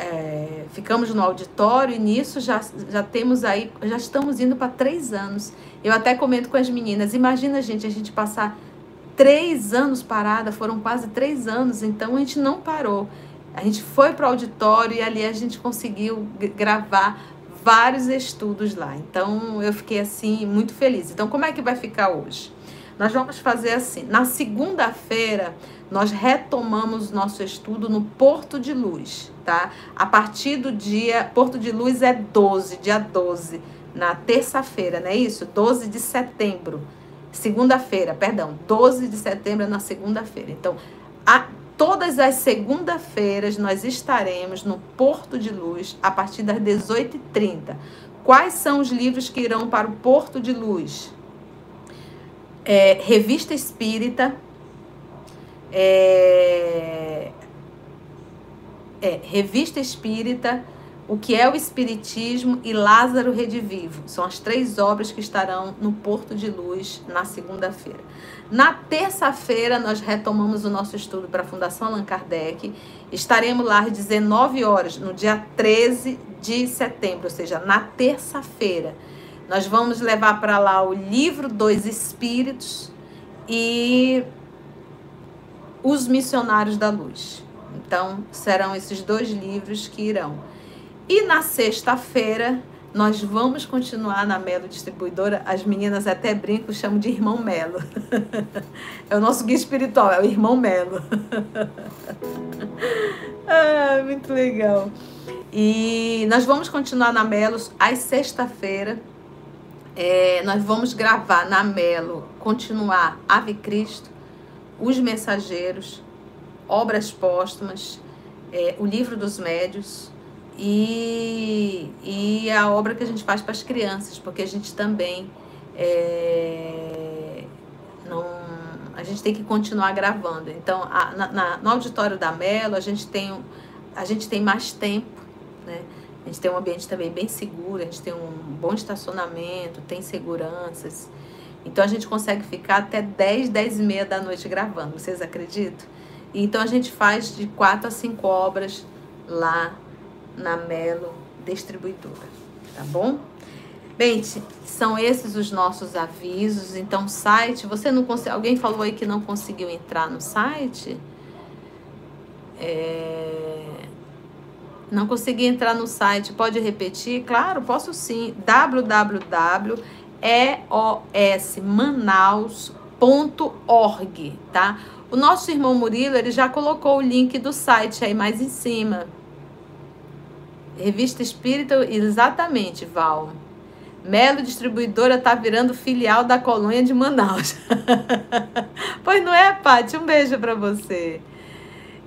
é, ficamos no auditório e nisso já, já temos aí, já estamos indo para três anos. Eu até comento com as meninas, imagina, gente, a gente passar três anos parada, foram quase três anos, então a gente não parou. A gente foi para o auditório e ali a gente conseguiu gravar vários estudos lá. Então eu fiquei assim muito feliz. Então como é que vai ficar hoje? Nós vamos fazer assim. Na segunda-feira nós retomamos nosso estudo no Porto de Luz, tá? A partir do dia Porto de Luz é 12, dia 12, na terça-feira, não é isso? 12 de setembro segunda-feira, perdão, 12 de setembro é na segunda-feira. Então, a, todas as segunda-feiras nós estaremos no Porto de Luz a partir das 18h30. Quais são os livros que irão para o Porto de Luz? É, Revista Espírita, é, é, Revista Espírita, o que é o Espiritismo e Lázaro Redivivo. São as três obras que estarão no Porto de Luz na segunda-feira. Na terça-feira, nós retomamos o nosso estudo para a Fundação Allan Kardec. Estaremos lá às 19 horas, no dia 13 de setembro, ou seja, na terça-feira. Nós vamos levar para lá o livro dos Espíritos e os Missionários da Luz. Então, serão esses dois livros que irão. E na sexta-feira nós vamos continuar na Melo Distribuidora. As meninas até brincam, chamam de irmão Melo. é o nosso guia espiritual, é o irmão Melo. ah, muito legal. E nós vamos continuar na Melo às sexta-feira. É, nós vamos gravar na Melo, continuar Ave Cristo, Os Mensageiros, Obras Póstumas, é, o Livro dos Médios, e, e a obra que a gente faz para as crianças, porque a gente também é, não, a gente tem que continuar gravando. Então, a, na, na, no auditório da Melo, a gente tem, a gente tem mais tempo, né? Gente tem um ambiente também bem seguro, a gente tem um bom estacionamento, tem seguranças. Então a gente consegue ficar até 10, 10 e meia da noite gravando, vocês acreditam? Então a gente faz de 4 a 5 obras lá na Melo Distribuidora, tá bom? Bem, são esses os nossos avisos. Então, site, você não consegue. Alguém falou aí que não conseguiu entrar no site? É... Não consegui entrar no site. Pode repetir? Claro, posso sim. www.eosmanaus.org, tá? O nosso irmão Murilo, ele já colocou o link do site aí mais em cima. Revista Espírita, exatamente, Val. Melo Distribuidora tá virando filial da colônia de Manaus. pois não é, Paty? Um beijo para você.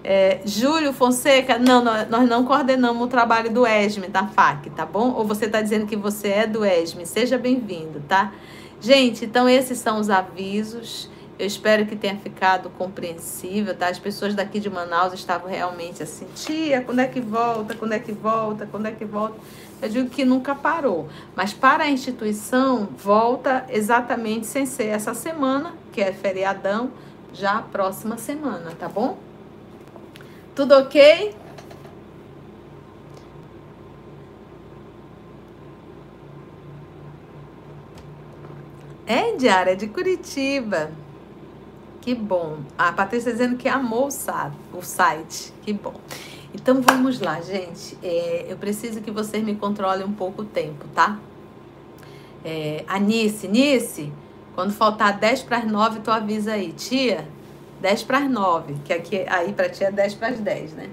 É, Júlio Fonseca, não, nós não coordenamos o trabalho do ESME, da FAC, tá bom? Ou você está dizendo que você é do ESME, seja bem-vindo, tá? Gente, então esses são os avisos. Eu espero que tenha ficado compreensível, tá? As pessoas daqui de Manaus estavam realmente assim, tia, quando é que volta, quando é que volta, quando é que volta? Eu digo que nunca parou. Mas para a instituição, volta exatamente sem ser essa semana, que é feriadão, já a próxima semana, tá bom? Tudo ok? É, Diária, de Curitiba. Que bom. A Patrícia dizendo que amou o site. Que bom. Então vamos lá, gente. É, eu preciso que vocês me controlem um pouco o tempo, tá? É, a Nice, Nice, quando faltar 10 para as 9, tu avisa aí, tia. 10 para as 9, que aqui aí para ti é 10 para as 10, né?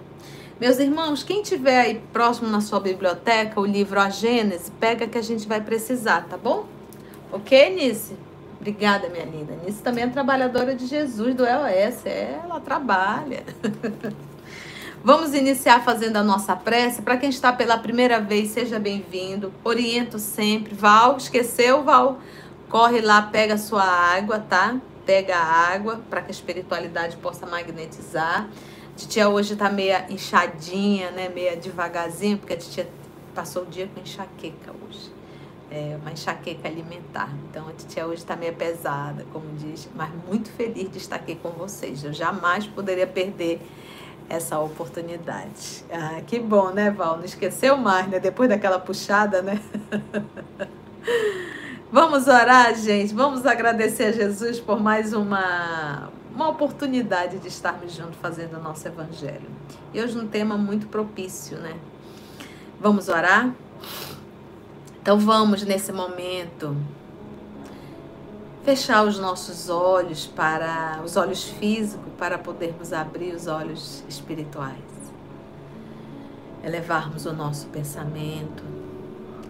Meus irmãos, quem tiver aí próximo na sua biblioteca o livro A Gênese, pega que a gente vai precisar, tá bom? Ok, Nice? Obrigada, minha linda. Nice também é trabalhadora de Jesus do EOS. É, ela trabalha. Vamos iniciar fazendo a nossa prece. Para quem está pela primeira vez, seja bem-vindo. Oriento sempre. Val, esqueceu, Val? Corre lá, pega a sua água, tá? Pega a água para que a espiritualidade possa magnetizar. A titia hoje tá meia inchadinha, né? Meia devagarzinho, porque a titia passou o dia com enxaqueca hoje. É uma enxaqueca alimentar. Então a titia hoje está meio pesada, como diz, mas muito feliz de estar aqui com vocês. Eu jamais poderia perder essa oportunidade. Ah, que bom, né, Val? Não esqueceu mais, né? Depois daquela puxada, né? Vamos orar, gente. Vamos agradecer a Jesus por mais uma, uma oportunidade de estarmos juntos fazendo o nosso evangelho. E hoje um tema muito propício, né? Vamos orar? Então vamos nesse momento fechar os nossos olhos para os olhos físicos para podermos abrir os olhos espirituais. Elevarmos o nosso pensamento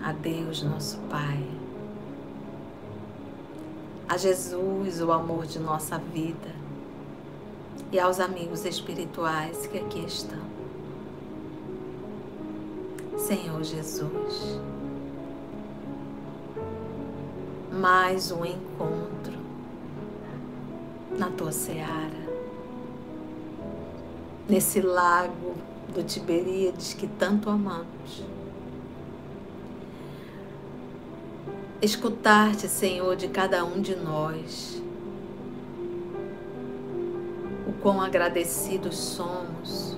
a Deus, nosso Pai. A Jesus, o amor de nossa vida. E aos amigos espirituais que aqui estão. Senhor Jesus, mais um encontro na tua seara, nesse lago do Tiberíades que tanto amamos. Escutar-te, Senhor, de cada um de nós, o quão agradecidos somos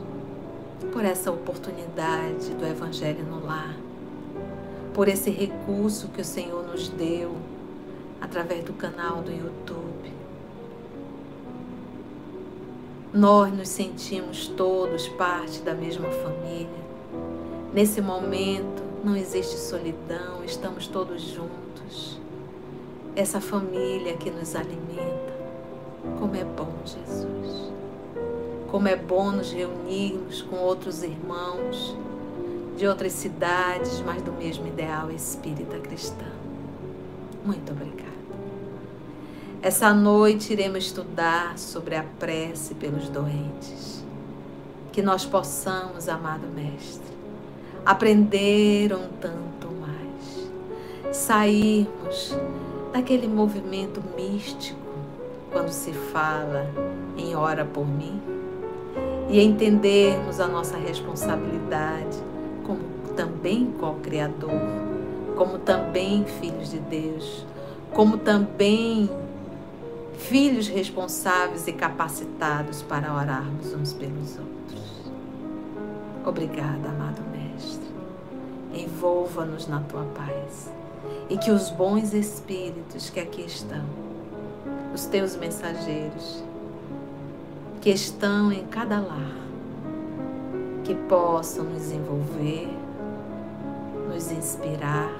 por essa oportunidade do Evangelho no lar, por esse recurso que o Senhor nos deu através do canal do YouTube. Nós nos sentimos todos parte da mesma família. Nesse momento não existe solidão, estamos todos juntos. Essa família que nos alimenta. Como é bom, Jesus. Como é bom nos reunirmos com outros irmãos de outras cidades, mas do mesmo ideal espírita cristã. Muito obrigada. Essa noite iremos estudar sobre a prece pelos doentes. Que nós possamos, amado Mestre, aprender um tanto sairmos daquele movimento místico quando se fala em ora por mim e entendermos a nossa responsabilidade como também co-criador, como também filhos de Deus, como também filhos responsáveis e capacitados para orarmos uns pelos outros. Obrigada, amado Mestre. Envolva-nos na tua paz e que os bons espíritos que aqui estão, os teus mensageiros, que estão em cada lar, que possam nos envolver, nos inspirar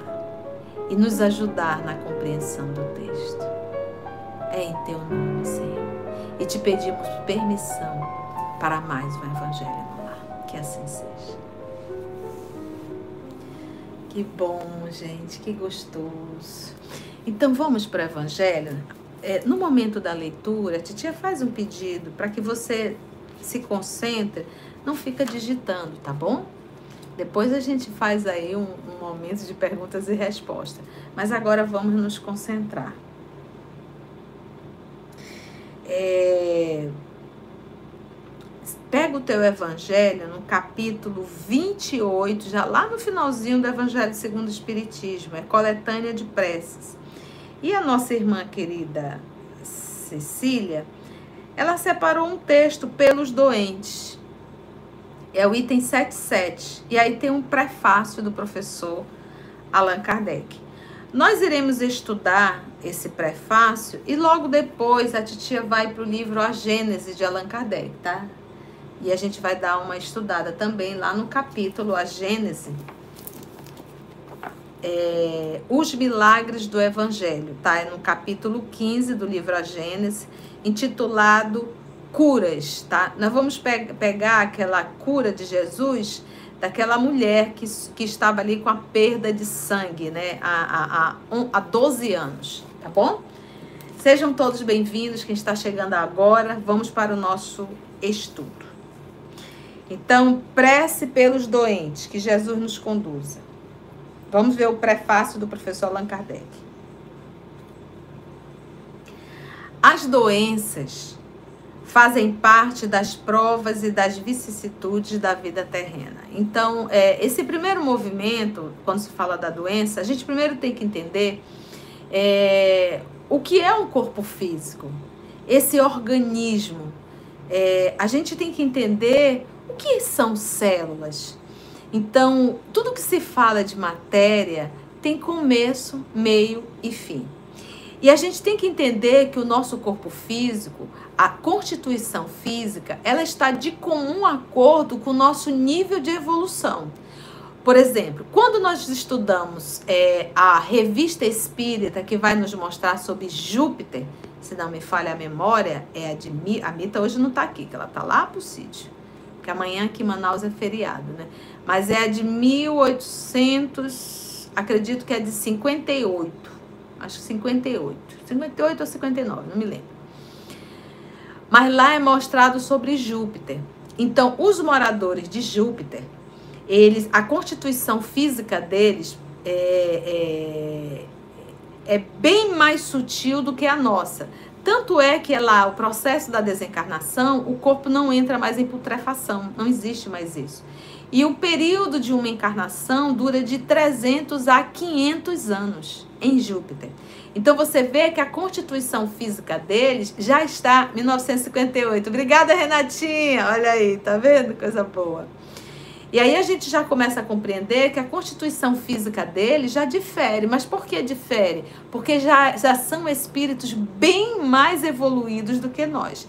e nos ajudar na compreensão do texto. É em teu nome, Senhor. E te pedimos permissão para mais um Evangelho no lar. Que assim seja. Que bom, gente, que gostoso. Então vamos para o Evangelho. É, no momento da leitura, a titia faz um pedido para que você se concentre, não fica digitando, tá bom? Depois a gente faz aí um, um momento de perguntas e respostas. Mas agora vamos nos concentrar. É... Pega o teu evangelho no capítulo 28, já lá no finalzinho do Evangelho segundo o Espiritismo, é coletânea de preces. E a nossa irmã querida Cecília, ela separou um texto pelos doentes. É o item 77. E aí tem um prefácio do professor Allan Kardec. Nós iremos estudar esse prefácio e logo depois a titia vai para o livro A Gênese de Allan Kardec, tá? E a gente vai dar uma estudada também lá no capítulo A Gênese, é, Os Milagres do Evangelho, tá? É no capítulo 15 do livro A Gênese, intitulado Curas, tá? Nós vamos pe pegar aquela cura de Jesus daquela mulher que, que estava ali com a perda de sangue, né? Há, há, há, há 12 anos, tá bom? Sejam todos bem-vindos, quem está chegando agora, vamos para o nosso estudo. Então, prece pelos doentes, que Jesus nos conduza. Vamos ver o prefácio do professor Allan Kardec. As doenças fazem parte das provas e das vicissitudes da vida terrena. Então, é, esse primeiro movimento, quando se fala da doença, a gente primeiro tem que entender é, o que é um corpo físico, esse organismo. É, a gente tem que entender o que são células. Então, tudo que se fala de matéria tem começo, meio e fim. E a gente tem que entender que o nosso corpo físico, a constituição física, ela está de comum acordo com o nosso nível de evolução. Por exemplo, quando nós estudamos é, a revista espírita que vai nos mostrar sobre Júpiter, se não me falha a memória, é a de a Mita hoje não está aqui, que ela está lá para o sítio, porque amanhã aqui em Manaus é feriado, né? mas é de 1800, acredito que é de 58, acho que 58, 58 ou 59, não me lembro. Mas lá é mostrado sobre Júpiter. Então, os moradores de Júpiter, eles, a constituição física deles é, é, é bem mais sutil do que a nossa. Tanto é que é lá o processo da desencarnação, o corpo não entra mais em putrefação, não existe mais isso. E o período de uma encarnação dura de 300 a 500 anos em Júpiter. Então você vê que a constituição física deles já está 1958. Obrigada, Renatinha. Olha aí, tá vendo? Coisa boa. E aí a gente já começa a compreender que a constituição física deles já difere. Mas por que difere? Porque já, já são espíritos bem mais evoluídos do que nós.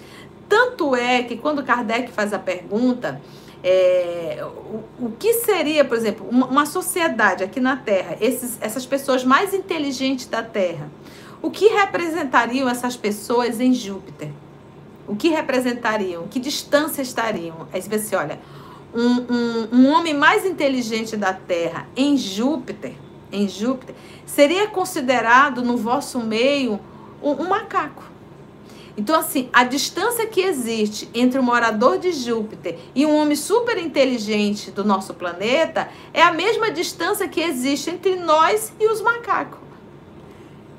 Tanto é que quando Kardec faz a pergunta é, o, o que seria, por exemplo, uma, uma sociedade aqui na Terra, esses, essas pessoas mais inteligentes da Terra, o que representariam essas pessoas em Júpiter? O que representariam? Que distância estariam? Aí você vê assim, olha, um, um, um homem mais inteligente da Terra em Júpiter, em Júpiter, seria considerado no vosso meio um, um macaco. Então, assim, a distância que existe entre o morador de Júpiter e um homem super inteligente do nosso planeta é a mesma distância que existe entre nós e os macacos.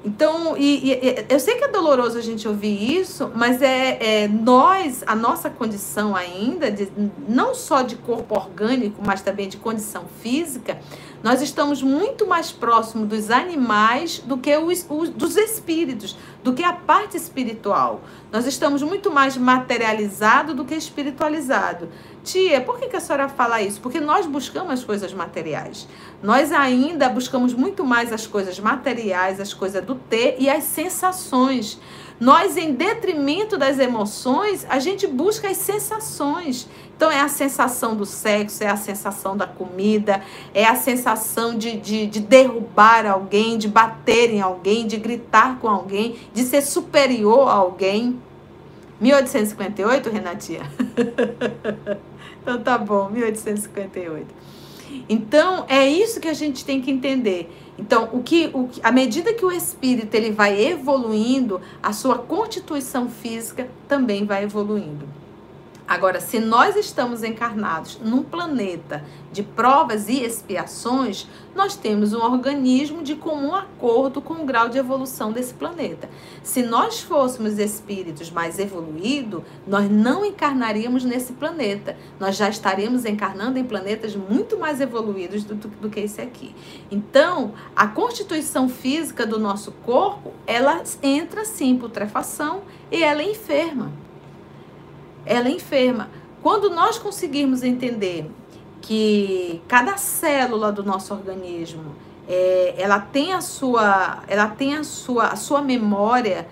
Então, e, e, eu sei que é doloroso a gente ouvir isso, mas é, é, nós, a nossa condição ainda, de, não só de corpo orgânico, mas também de condição física, nós estamos muito mais próximos dos animais do que os, os, dos espíritos, do que a parte espiritual. Nós estamos muito mais materializado do que espiritualizado. Tia, por que, que a senhora fala isso? Porque nós buscamos as coisas materiais. Nós ainda buscamos muito mais as coisas materiais, as coisas do ter e as sensações. Nós, em detrimento das emoções, a gente busca as sensações. Então, é a sensação do sexo, é a sensação da comida, é a sensação de, de, de derrubar alguém, de bater em alguém, de gritar com alguém, de ser superior a alguém. 1858, Renatinha? então tá bom, 1858. Então, é isso que a gente tem que entender. Então, o que, o, à medida que o espírito ele vai evoluindo, a sua constituição física também vai evoluindo. Agora, se nós estamos encarnados num planeta de provas e expiações, nós temos um organismo de comum acordo com o grau de evolução desse planeta. Se nós fôssemos espíritos mais evoluídos, nós não encarnaríamos nesse planeta. Nós já estaríamos encarnando em planetas muito mais evoluídos do, do, do que esse aqui. Então, a constituição física do nosso corpo, ela entra sim em putrefação e ela é enferma ela é enferma. Quando nós conseguirmos entender que cada célula do nosso organismo é, ela tem a sua ela tem a sua a sua memória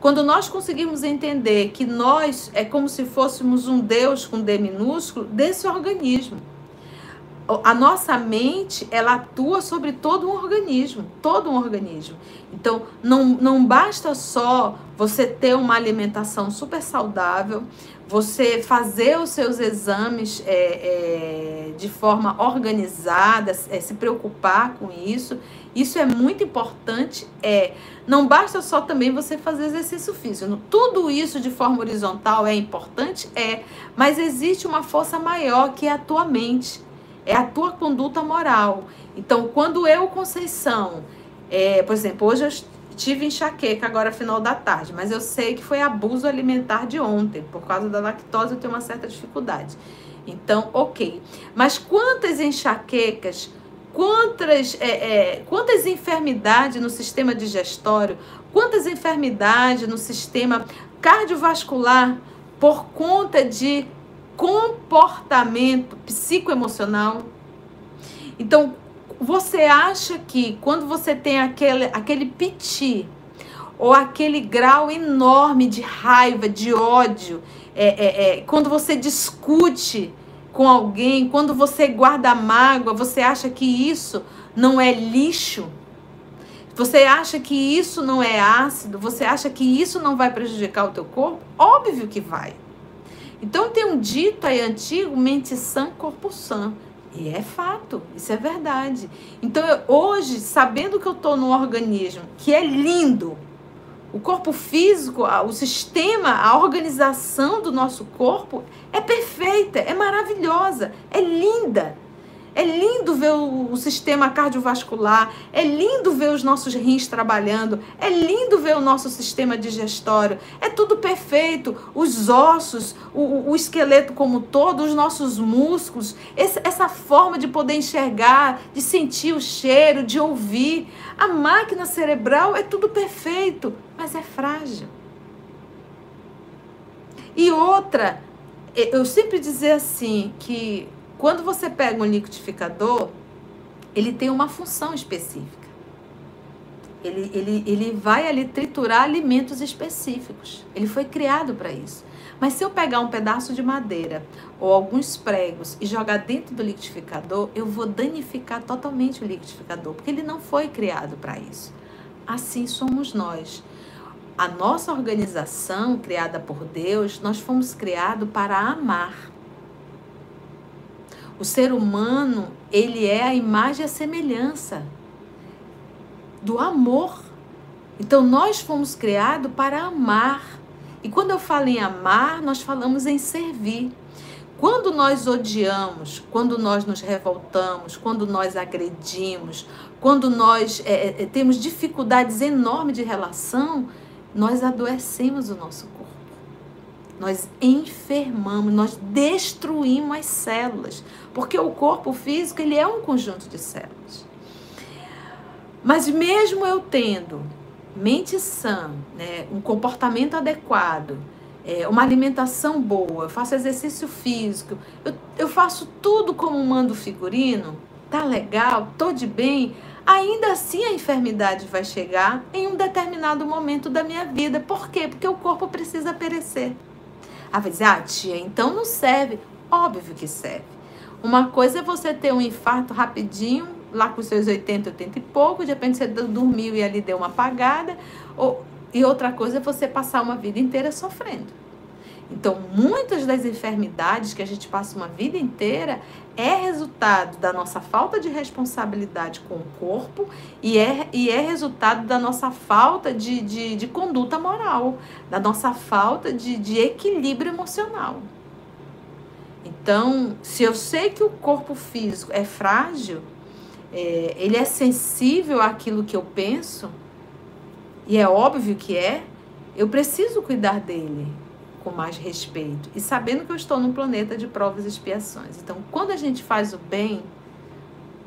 quando nós conseguirmos entender que nós é como se fôssemos um Deus com D minúsculo desse organismo a nossa mente ela atua sobre todo um organismo, todo um organismo. Então não, não basta só você ter uma alimentação super saudável, você fazer os seus exames é, é, de forma organizada, é, se preocupar com isso. Isso é muito importante. É não basta só também você fazer exercício físico. Tudo isso de forma horizontal é importante, é, mas existe uma força maior que é a tua mente é a tua conduta moral. Então, quando eu, Conceição, é, por exemplo, hoje eu tive enxaqueca agora final da tarde, mas eu sei que foi abuso alimentar de ontem, por causa da lactose eu tenho uma certa dificuldade. Então, ok. Mas quantas enxaquecas, quantas, é, é, quantas enfermidades no sistema digestório, quantas enfermidades no sistema cardiovascular por conta de comportamento psicoemocional. Então, você acha que quando você tem aquele, aquele piti ou aquele grau enorme de raiva, de ódio, é, é, é, quando você discute com alguém, quando você guarda mágoa, você acha que isso não é lixo? Você acha que isso não é ácido? Você acha que isso não vai prejudicar o teu corpo? Óbvio que vai. Então tem um dito aí antigo, mente sã, corpo sã. E é fato, isso é verdade. Então eu, hoje, sabendo que eu estou num organismo que é lindo, o corpo físico, o sistema, a organização do nosso corpo é perfeita, é maravilhosa, é linda. É lindo ver o, sistema cardiovascular, é lindo ver os nossos rins trabalhando, é lindo ver o nosso sistema digestório, é tudo perfeito. Os ossos, o, o esqueleto como todo, os nossos músculos, esse, essa forma de poder enxergar, de sentir o cheiro, de ouvir. A máquina cerebral é tudo perfeito, mas é frágil. E outra, eu sempre dizer assim que quando você pega um liquidificador, ele tem uma função específica. Ele, ele, ele vai ali triturar alimentos específicos. Ele foi criado para isso. Mas se eu pegar um pedaço de madeira ou alguns pregos e jogar dentro do liquidificador, eu vou danificar totalmente o liquidificador, porque ele não foi criado para isso. Assim somos nós. A nossa organização, criada por Deus, nós fomos criados para amar. O ser humano, ele é a imagem e a semelhança do amor. Então nós fomos criados para amar. E quando eu falo em amar, nós falamos em servir. Quando nós odiamos, quando nós nos revoltamos, quando nós agredimos, quando nós é, é, temos dificuldades enormes de relação, nós adoecemos o nosso corpo. Nós enfermamos, nós destruímos as células, porque o corpo físico ele é um conjunto de células. Mas mesmo eu tendo mente sã, né, um comportamento adequado, é, uma alimentação boa, faço exercício físico, eu, eu faço tudo como manda o figurino, tá legal, tô de bem, ainda assim a enfermidade vai chegar em um determinado momento da minha vida. Por quê? Porque o corpo precisa perecer. Vai dizer, ah, tia, então não serve. Óbvio que serve. Uma coisa é você ter um infarto rapidinho, lá com seus 80, 80 e pouco, de repente você dormiu e ali deu uma apagada, ou, e outra coisa é você passar uma vida inteira sofrendo. Então, muitas das enfermidades que a gente passa uma vida inteira é resultado da nossa falta de responsabilidade com o corpo e é, e é resultado da nossa falta de, de, de conduta moral, da nossa falta de, de equilíbrio emocional. Então, se eu sei que o corpo físico é frágil, é, ele é sensível àquilo que eu penso, e é óbvio que é, eu preciso cuidar dele com mais respeito e sabendo que eu estou num planeta de provas e expiações. Então, quando a gente faz o bem,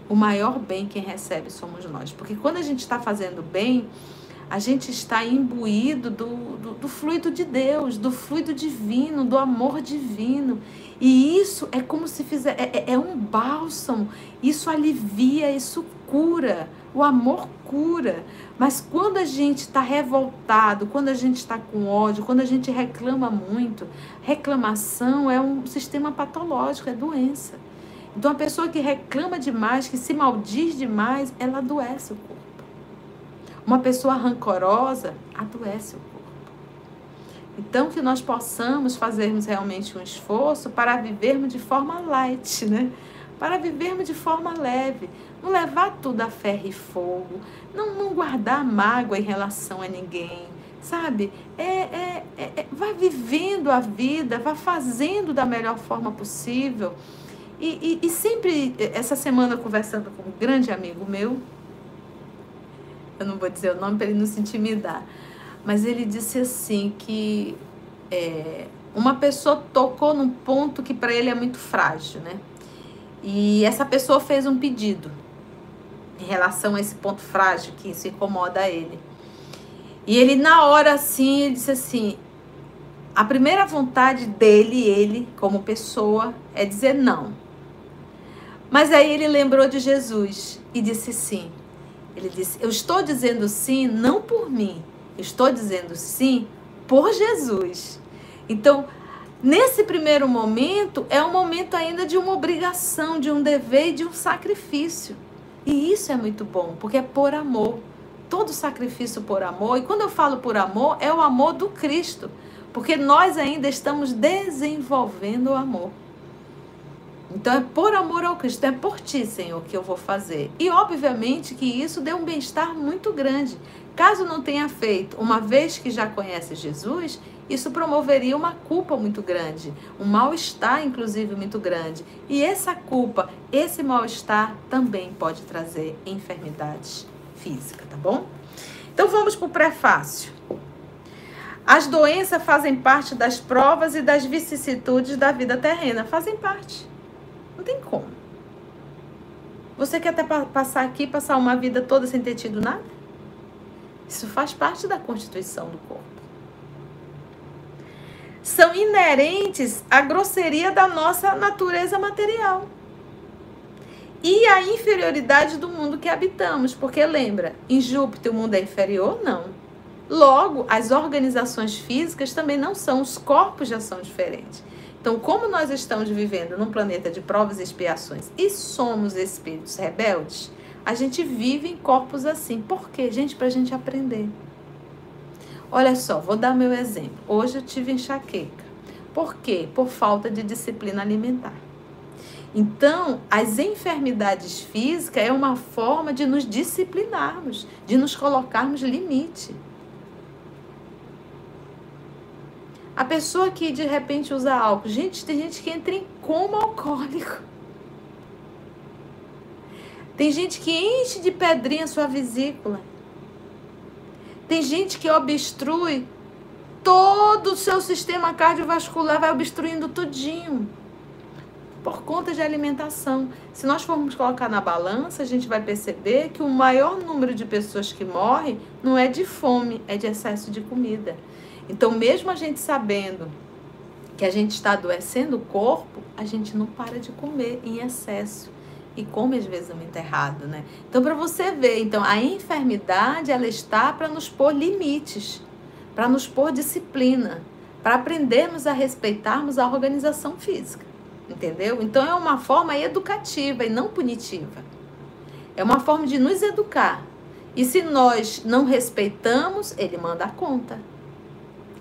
o maior bem quem recebe somos nós. Porque quando a gente está fazendo bem, a gente está imbuído do, do, do, fluido de Deus, do fluido divino, do amor divino. E isso é como se fizer, é, é, é um bálsamo, isso alivia, isso cura. O amor cura. Mas quando a gente está revoltado, quando a gente está com ódio, quando a gente reclama muito, reclamação é um sistema patológico, é doença. Então, a pessoa que reclama demais, que se maldiz demais, ela adoece o corpo. Uma pessoa rancorosa adoece o corpo. Então, que nós possamos fazermos realmente um esforço para vivermos de forma light, né? Para vivermos de forma leve, não levar tudo a ferro e fogo, não, não guardar mágoa em relação a ninguém, sabe? É, é, é, é, vai vivendo a vida, vai fazendo da melhor forma possível. E, e, e sempre, essa semana, conversando com um grande amigo meu, eu não vou dizer o nome para ele não se intimidar, mas ele disse assim que é, uma pessoa tocou num ponto que para ele é muito frágil, né? E essa pessoa fez um pedido em relação a esse ponto frágil que isso incomoda ele. E ele, na hora assim, ele disse assim: a primeira vontade dele, ele, como pessoa, é dizer não. Mas aí ele lembrou de Jesus e disse sim. Ele disse: Eu estou dizendo sim não por mim, estou dizendo sim por Jesus. Então, nesse primeiro momento, é um momento ainda de uma obrigação, de um dever e de um sacrifício. E isso é muito bom, porque é por amor. Todo sacrifício por amor. E quando eu falo por amor, é o amor do Cristo. Porque nós ainda estamos desenvolvendo o amor. Então é por amor ao Cristo, é por ti, Senhor, que eu vou fazer. E obviamente que isso deu um bem-estar muito grande. Caso não tenha feito, uma vez que já conhece Jesus, isso promoveria uma culpa muito grande, um mal-estar, inclusive, muito grande. E essa culpa, esse mal-estar também pode trazer enfermidades físicas, tá bom? Então vamos para o prefácio. As doenças fazem parte das provas e das vicissitudes da vida terrena, fazem parte. Não tem como. Você quer até passar aqui, passar uma vida toda sem ter tido nada? Isso faz parte da constituição do corpo. São inerentes à grosseria da nossa natureza material e à inferioridade do mundo que habitamos, porque lembra, em Júpiter o mundo é inferior? Não. Logo, as organizações físicas também não são, os corpos já são diferentes. Então, como nós estamos vivendo num planeta de provas e expiações e somos espíritos rebeldes, a gente vive em corpos assim. Por quê? Gente, para a gente aprender. Olha só, vou dar meu exemplo. Hoje eu tive enxaqueca. Por quê? Por falta de disciplina alimentar. Então, as enfermidades físicas é uma forma de nos disciplinarmos, de nos colocarmos limite. A pessoa que de repente usa álcool. Gente, tem gente que entra em coma alcoólico. Tem gente que enche de pedrinha sua vesícula. Tem gente que obstrui todo o seu sistema cardiovascular, vai obstruindo tudinho. Por conta de alimentação. Se nós formos colocar na balança, a gente vai perceber que o maior número de pessoas que morrem não é de fome, é de excesso de comida. Então, mesmo a gente sabendo que a gente está adoecendo o corpo, a gente não para de comer em excesso e come às vezes muito errado, né? Então, para você ver, então a enfermidade ela está para nos pôr limites, para nos pôr disciplina, para aprendermos a respeitarmos a organização física, entendeu? Então é uma forma educativa e não punitiva. É uma forma de nos educar. E se nós não respeitamos, ele manda a conta.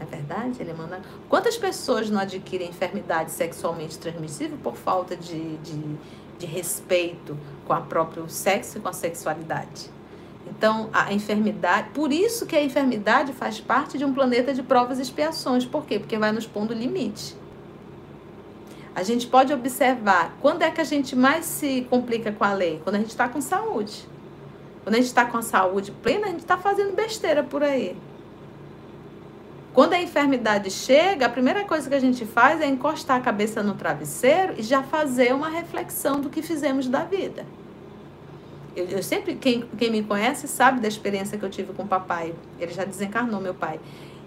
É verdade? Ele manda. Quantas pessoas não adquirem enfermidade sexualmente transmissível por falta de, de de respeito com o próprio sexo e com a sexualidade. Então, a enfermidade, por isso que a enfermidade faz parte de um planeta de provas e expiações. Por quê? Porque vai nos pondo limite. A gente pode observar quando é que a gente mais se complica com a lei? Quando a gente está com saúde. Quando a gente está com a saúde plena, a gente está fazendo besteira por aí. Quando a enfermidade chega, a primeira coisa que a gente faz é encostar a cabeça no travesseiro e já fazer uma reflexão do que fizemos da vida. Eu, eu sempre, quem, quem me conhece sabe da experiência que eu tive com o papai. Ele já desencarnou, meu pai.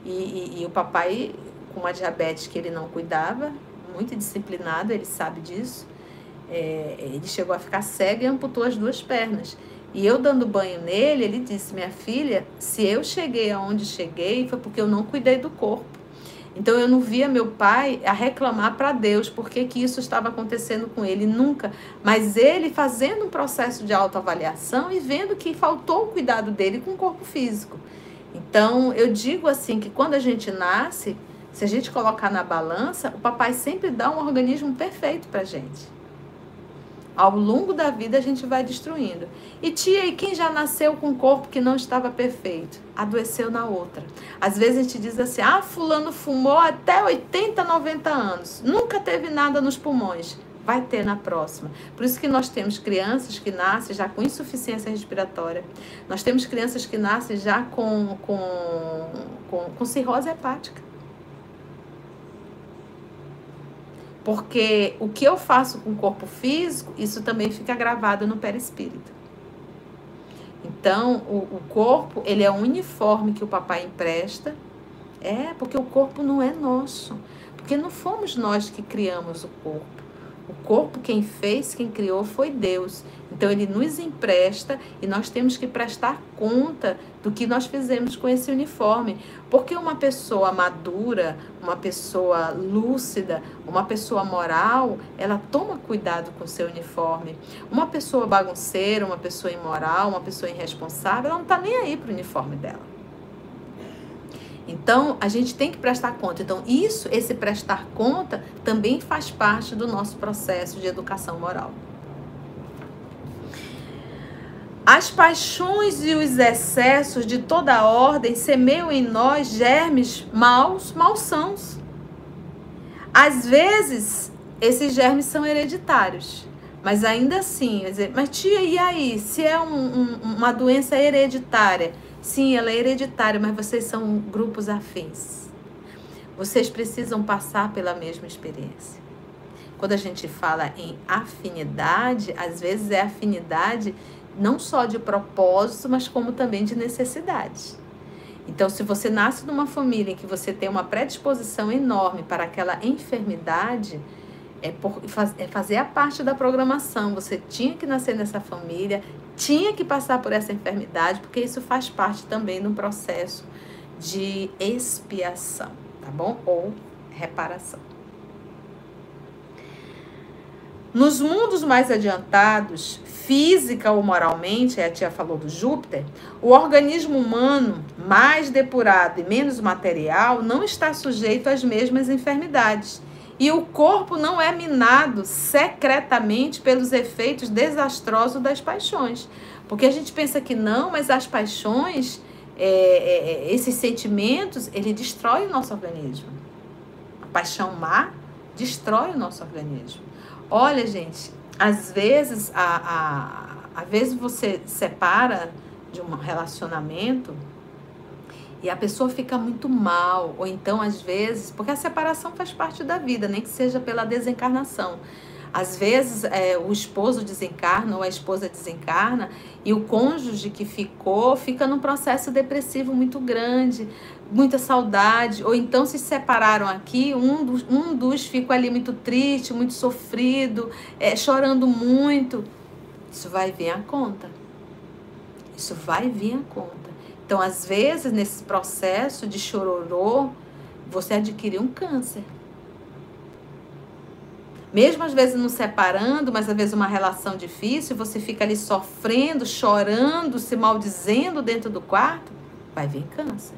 E, e, e o papai, com uma diabetes que ele não cuidava, muito disciplinado, ele sabe disso. É, ele chegou a ficar cego e amputou as duas pernas. E eu dando banho nele, ele disse: Minha filha, se eu cheguei aonde cheguei, foi porque eu não cuidei do corpo. Então eu não via meu pai a reclamar para Deus porque que isso estava acontecendo com ele nunca, mas ele fazendo um processo de autoavaliação e vendo que faltou o cuidado dele com o corpo físico. Então eu digo assim que quando a gente nasce, se a gente colocar na balança, o papai sempre dá um organismo perfeito para gente. Ao longo da vida a gente vai destruindo. E tia, e quem já nasceu com um corpo que não estava perfeito? Adoeceu na outra. Às vezes a gente diz assim: ah, fulano fumou até 80, 90 anos. Nunca teve nada nos pulmões. Vai ter na próxima. Por isso que nós temos crianças que nascem já com insuficiência respiratória. Nós temos crianças que nascem já com, com, com, com cirrose hepática. Porque o que eu faço com o corpo físico, isso também fica gravado no perispírito. Então, o, o corpo, ele é um uniforme que o papai empresta. É, porque o corpo não é nosso. Porque não fomos nós que criamos o corpo. O corpo, quem fez, quem criou foi Deus. Então, ele nos empresta e nós temos que prestar conta do que nós fizemos com esse uniforme. Porque uma pessoa madura, uma pessoa lúcida, uma pessoa moral, ela toma cuidado com seu uniforme. Uma pessoa bagunceira, uma pessoa imoral, uma pessoa irresponsável, ela não está nem aí para o uniforme dela. Então, a gente tem que prestar conta. Então, isso, esse prestar conta, também faz parte do nosso processo de educação moral. As paixões e os excessos de toda ordem semeiam em nós germes maus, malsãos. Às vezes, esses germes são hereditários. Mas ainda assim, mas tia, e aí? Se é um, um, uma doença hereditária, Sim, ela é hereditária, mas vocês são grupos afins. Vocês precisam passar pela mesma experiência. Quando a gente fala em afinidade, às vezes é afinidade não só de propósito, mas como também de necessidade. Então, se você nasce numa família em que você tem uma predisposição enorme para aquela enfermidade, é, por, é fazer a parte da programação. Você tinha que nascer nessa família, tinha que passar por essa enfermidade, porque isso faz parte também do processo de expiação, tá bom? Ou reparação. Nos mundos mais adiantados, física ou moralmente, a tia falou do Júpiter, o organismo humano mais depurado e menos material não está sujeito às mesmas enfermidades e o corpo não é minado secretamente pelos efeitos desastrosos das paixões. Porque a gente pensa que não, mas as paixões, é, é, é, esses sentimentos, ele destrói o nosso organismo. paixão má destrói o nosso organismo. Olha, gente, às vezes, a, a, às vezes você separa de um relacionamento e a pessoa fica muito mal, ou então às vezes, porque a separação faz parte da vida, nem que seja pela desencarnação. Às vezes é, o esposo desencarna ou a esposa desencarna e o cônjuge que ficou fica num processo depressivo muito grande, muita saudade, ou então se separaram aqui, um dos, um dos fica ali muito triste, muito sofrido, é, chorando muito. Isso vai vir a conta. Isso vai vir a conta. Então, às vezes, nesse processo de chororô, você adquire um câncer. Mesmo às vezes não separando, mas às vezes uma relação difícil, você fica ali sofrendo, chorando, se maldizendo dentro do quarto, vai vir câncer.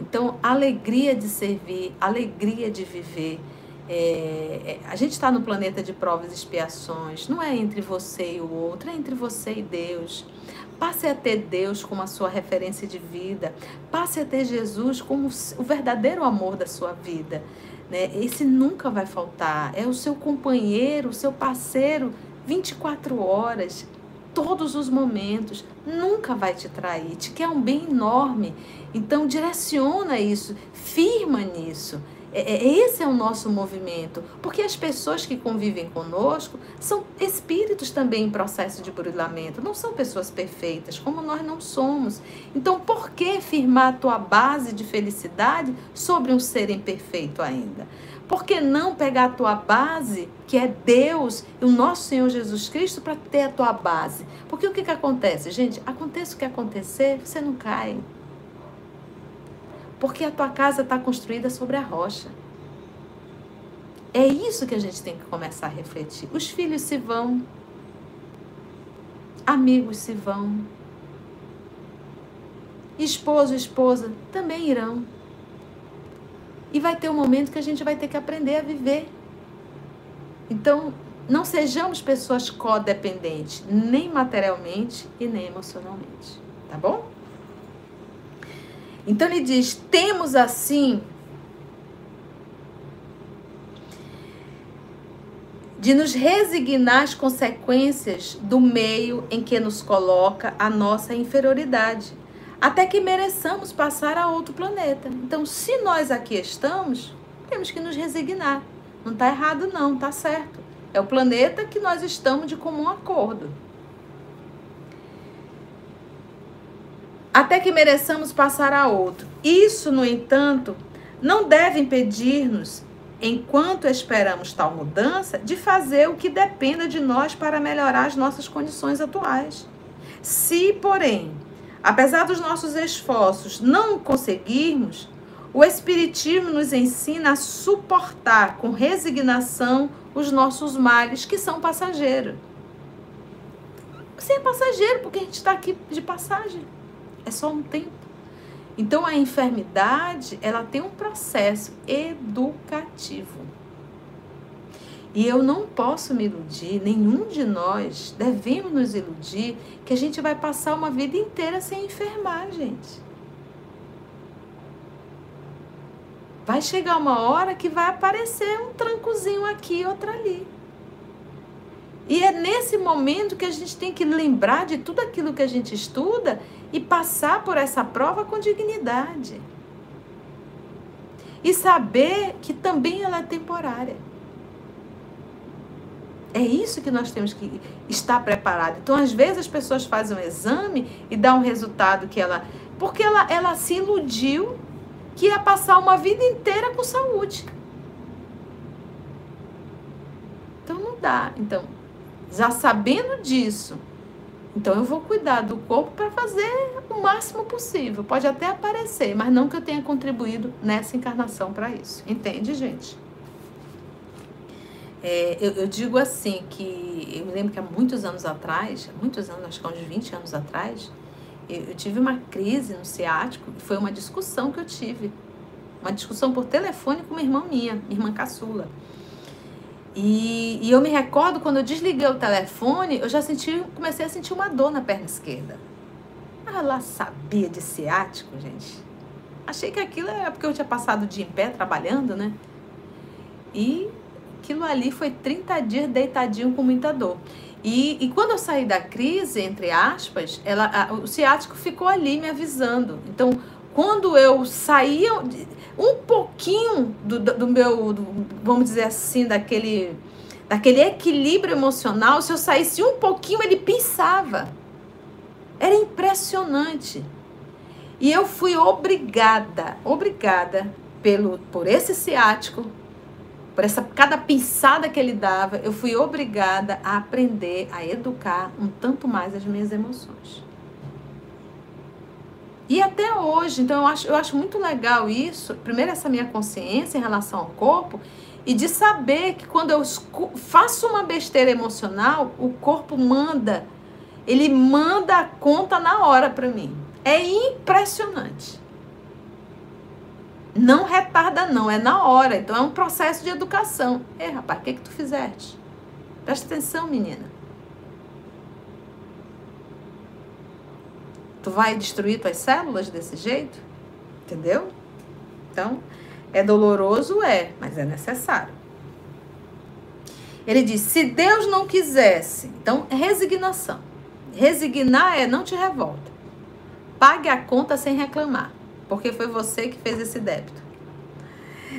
Então, alegria de servir, alegria de viver. É, é, a gente está no planeta de provas e expiações, não é entre você e o outro, é entre você e Deus. Passe a ter Deus como a sua referência de vida. Passe a ter Jesus como o verdadeiro amor da sua vida. Né? Esse nunca vai faltar. É o seu companheiro, o seu parceiro, 24 horas, todos os momentos. Nunca vai te trair. Te quer um bem enorme. Então, direciona isso, firma nisso. É, é, esse é o nosso movimento, porque as pessoas que convivem conosco são espíritos também em processo de burilamento, não são pessoas perfeitas, como nós não somos. Então, por que firmar a tua base de felicidade sobre um ser imperfeito ainda? Por que não pegar a tua base, que é Deus e o nosso Senhor Jesus Cristo, para ter a tua base? Porque o que, que acontece, gente? Acontece o que acontecer, você não cai. Porque a tua casa está construída sobre a rocha. É isso que a gente tem que começar a refletir. Os filhos se vão, amigos se vão, esposo e esposa também irão. E vai ter um momento que a gente vai ter que aprender a viver. Então, não sejamos pessoas codependentes, nem materialmente e nem emocionalmente. Tá bom? Então ele diz: temos assim de nos resignar às consequências do meio em que nos coloca a nossa inferioridade, até que mereçamos passar a outro planeta. Então, se nós aqui estamos, temos que nos resignar. Não está errado, não, está certo. É o planeta que nós estamos de comum acordo. Até que mereçamos passar a outro. Isso, no entanto, não deve impedir-nos, enquanto esperamos tal mudança, de fazer o que dependa de nós para melhorar as nossas condições atuais. Se, porém, apesar dos nossos esforços, não conseguirmos, o Espiritismo nos ensina a suportar com resignação os nossos males, que são passageiros. Você é passageiro, porque a gente está aqui de passagem é só um tempo. Então a enfermidade, ela tem um processo educativo. E eu não posso me iludir, nenhum de nós devemos nos iludir que a gente vai passar uma vida inteira sem enfermar, gente. Vai chegar uma hora que vai aparecer um trancozinho aqui, outro ali. E é nesse momento que a gente tem que lembrar de tudo aquilo que a gente estuda e passar por essa prova com dignidade. E saber que também ela é temporária. É isso que nós temos que estar preparado. Então, às vezes, as pessoas fazem um exame e dá um resultado que ela. Porque ela, ela se iludiu que ia passar uma vida inteira com saúde. Então, não dá. Então, já sabendo disso, então eu vou cuidar do corpo para fazer o máximo possível. Pode até aparecer, mas não que eu tenha contribuído nessa encarnação para isso. Entende, gente? É, eu, eu, digo assim que eu me lembro que há muitos anos atrás, muitos anos, acho que há uns 20 anos atrás, eu, eu tive uma crise no ciático e foi uma discussão que eu tive. Uma discussão por telefone com uma irmã minha, minha irmã caçula. E, e, eu me recordo quando eu desliguei o telefone, eu já senti, comecei a sentir uma dor na perna esquerda. Ah, ela sabia de ciático, gente. Achei que aquilo era porque eu tinha passado o dia em pé trabalhando, né? E aquilo ali foi 30 dias deitadinho com muita dor. E, e quando eu saí da crise, entre aspas, ela, a, o ciático ficou ali me avisando. Então, quando eu saía um pouquinho do, do meu, do, vamos dizer assim, daquele, daquele equilíbrio emocional, se eu saísse um pouquinho, ele pensava. Era impressionante. E eu fui obrigada, obrigada pelo por esse ciático, por essa cada pisada que ele dava, eu fui obrigada a aprender a educar um tanto mais as minhas emoções. E até hoje, então eu acho, eu acho muito legal isso, primeiro essa minha consciência em relação ao corpo, e de saber que quando eu faço uma besteira emocional, o corpo manda, ele manda a conta na hora para mim. É impressionante. Não retarda, não, é na hora. Então é um processo de educação. Ei, rapaz, o que, que tu fizeste? Presta atenção, menina. Tu vai destruir tuas células desse jeito? Entendeu? Então, é doloroso, é, mas é necessário. Ele diz: se Deus não quisesse, então resignação. Resignar é não te revolta. Pague a conta sem reclamar, porque foi você que fez esse débito.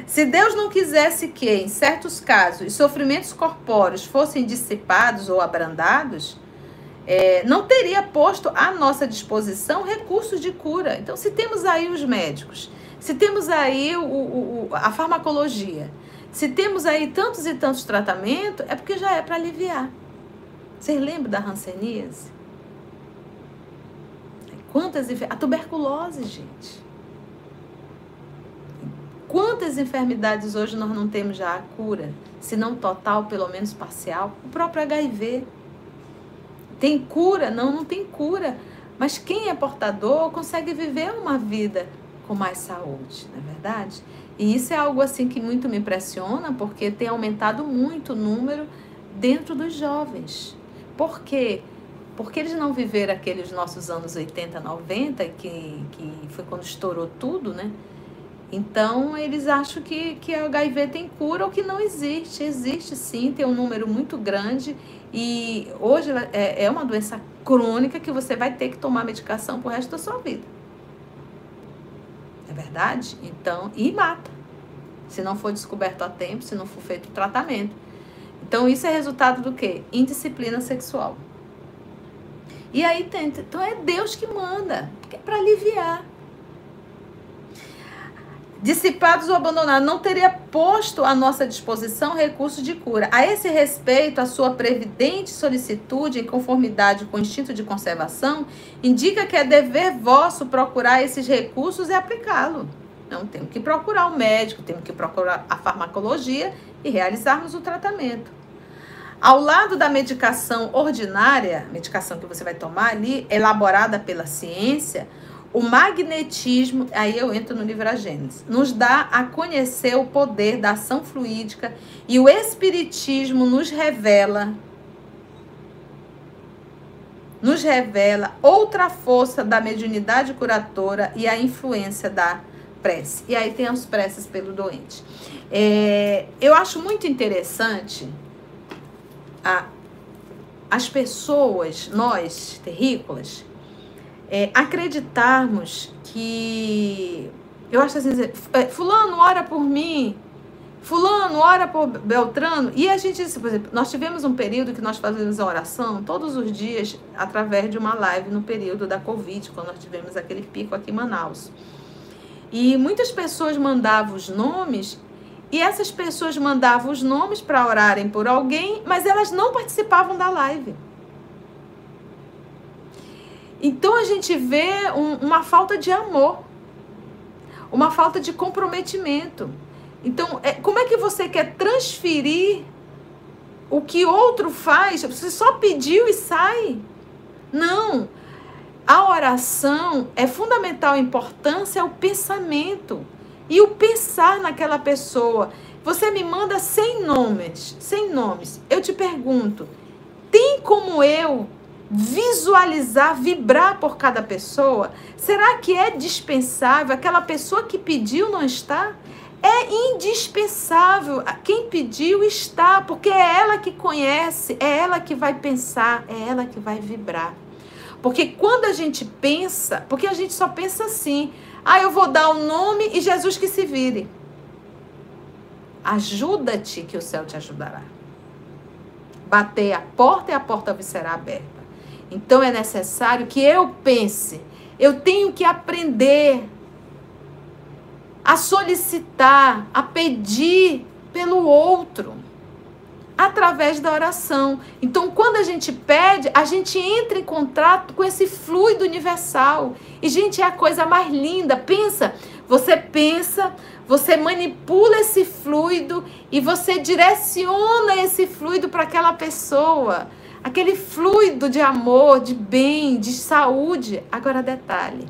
Se Deus não quisesse que, em certos casos, os sofrimentos corpóreos fossem dissipados ou abrandados, é, não teria posto à nossa disposição recursos de cura. Então, se temos aí os médicos, se temos aí o, o, a farmacologia, se temos aí tantos e tantos tratamentos, é porque já é para aliviar. Vocês lembram da hanseníase? Quantas a tuberculose, gente. Quantas enfermidades hoje nós não temos já a cura, se não total, pelo menos parcial? O próprio HIV. Tem cura? Não, não tem cura. Mas quem é portador consegue viver uma vida com mais saúde, não é verdade? E isso é algo assim que muito me impressiona, porque tem aumentado muito o número dentro dos jovens. Por quê? Porque eles não viveram aqueles nossos anos 80, 90, que, que foi quando estourou tudo, né? Então, eles acham que, que a HIV tem cura ou que não existe. Existe sim, tem um número muito grande. E hoje é, é uma doença crônica que você vai ter que tomar medicação pro resto da sua vida. É verdade? Então, e mata. Se não for descoberto a tempo, se não for feito tratamento. Então, isso é resultado do quê? Indisciplina sexual. E aí tem, então é Deus que manda, porque é para aliviar. Dissipados ou abandonados, não teria posto à nossa disposição recursos de cura. A esse respeito, a sua previdente solicitude, em conformidade com o instinto de conservação, indica que é dever vosso procurar esses recursos e aplicá-lo. Então, temos que procurar o médico, temos que procurar a farmacologia e realizarmos o tratamento. Ao lado da medicação ordinária, medicação que você vai tomar ali, elaborada pela ciência, o magnetismo, aí eu entro no livro A Gênesis, nos dá a conhecer o poder da ação fluídica e o espiritismo nos revela nos revela outra força da mediunidade curatora e a influência da prece. E aí tem as preces pelo doente. É, eu acho muito interessante a, as pessoas, nós, terrícolas, é, acreditarmos que. Eu acho assim, é, Fulano, ora por mim. Fulano, ora por Beltrano. E a gente, por exemplo, nós tivemos um período que nós fazíamos a oração todos os dias através de uma live no período da Covid, quando nós tivemos aquele pico aqui em Manaus. E muitas pessoas mandavam os nomes e essas pessoas mandavam os nomes para orarem por alguém, mas elas não participavam da live. Então a gente vê um, uma falta de amor, uma falta de comprometimento. Então, é, como é que você quer transferir o que outro faz? Você só pediu e sai? Não. A oração é fundamental, a importância é o pensamento e o pensar naquela pessoa. Você me manda sem nomes, sem nomes. Eu te pergunto, tem como eu visualizar, vibrar por cada pessoa? Será que é dispensável? Aquela pessoa que pediu não está? É indispensável. Quem pediu está, porque é ela que conhece, é ela que vai pensar, é ela que vai vibrar. Porque quando a gente pensa, porque a gente só pensa assim: ah, eu vou dar o nome e Jesus que se vire. Ajuda-te que o céu te ajudará. Bater a porta e a porta será aberta. Então é necessário que eu pense. Eu tenho que aprender a solicitar, a pedir pelo outro através da oração. Então, quando a gente pede, a gente entra em contato com esse fluido universal. E, gente, é a coisa mais linda. Pensa, você pensa, você manipula esse fluido e você direciona esse fluido para aquela pessoa. Aquele fluido de amor, de bem, de saúde. Agora, detalhe: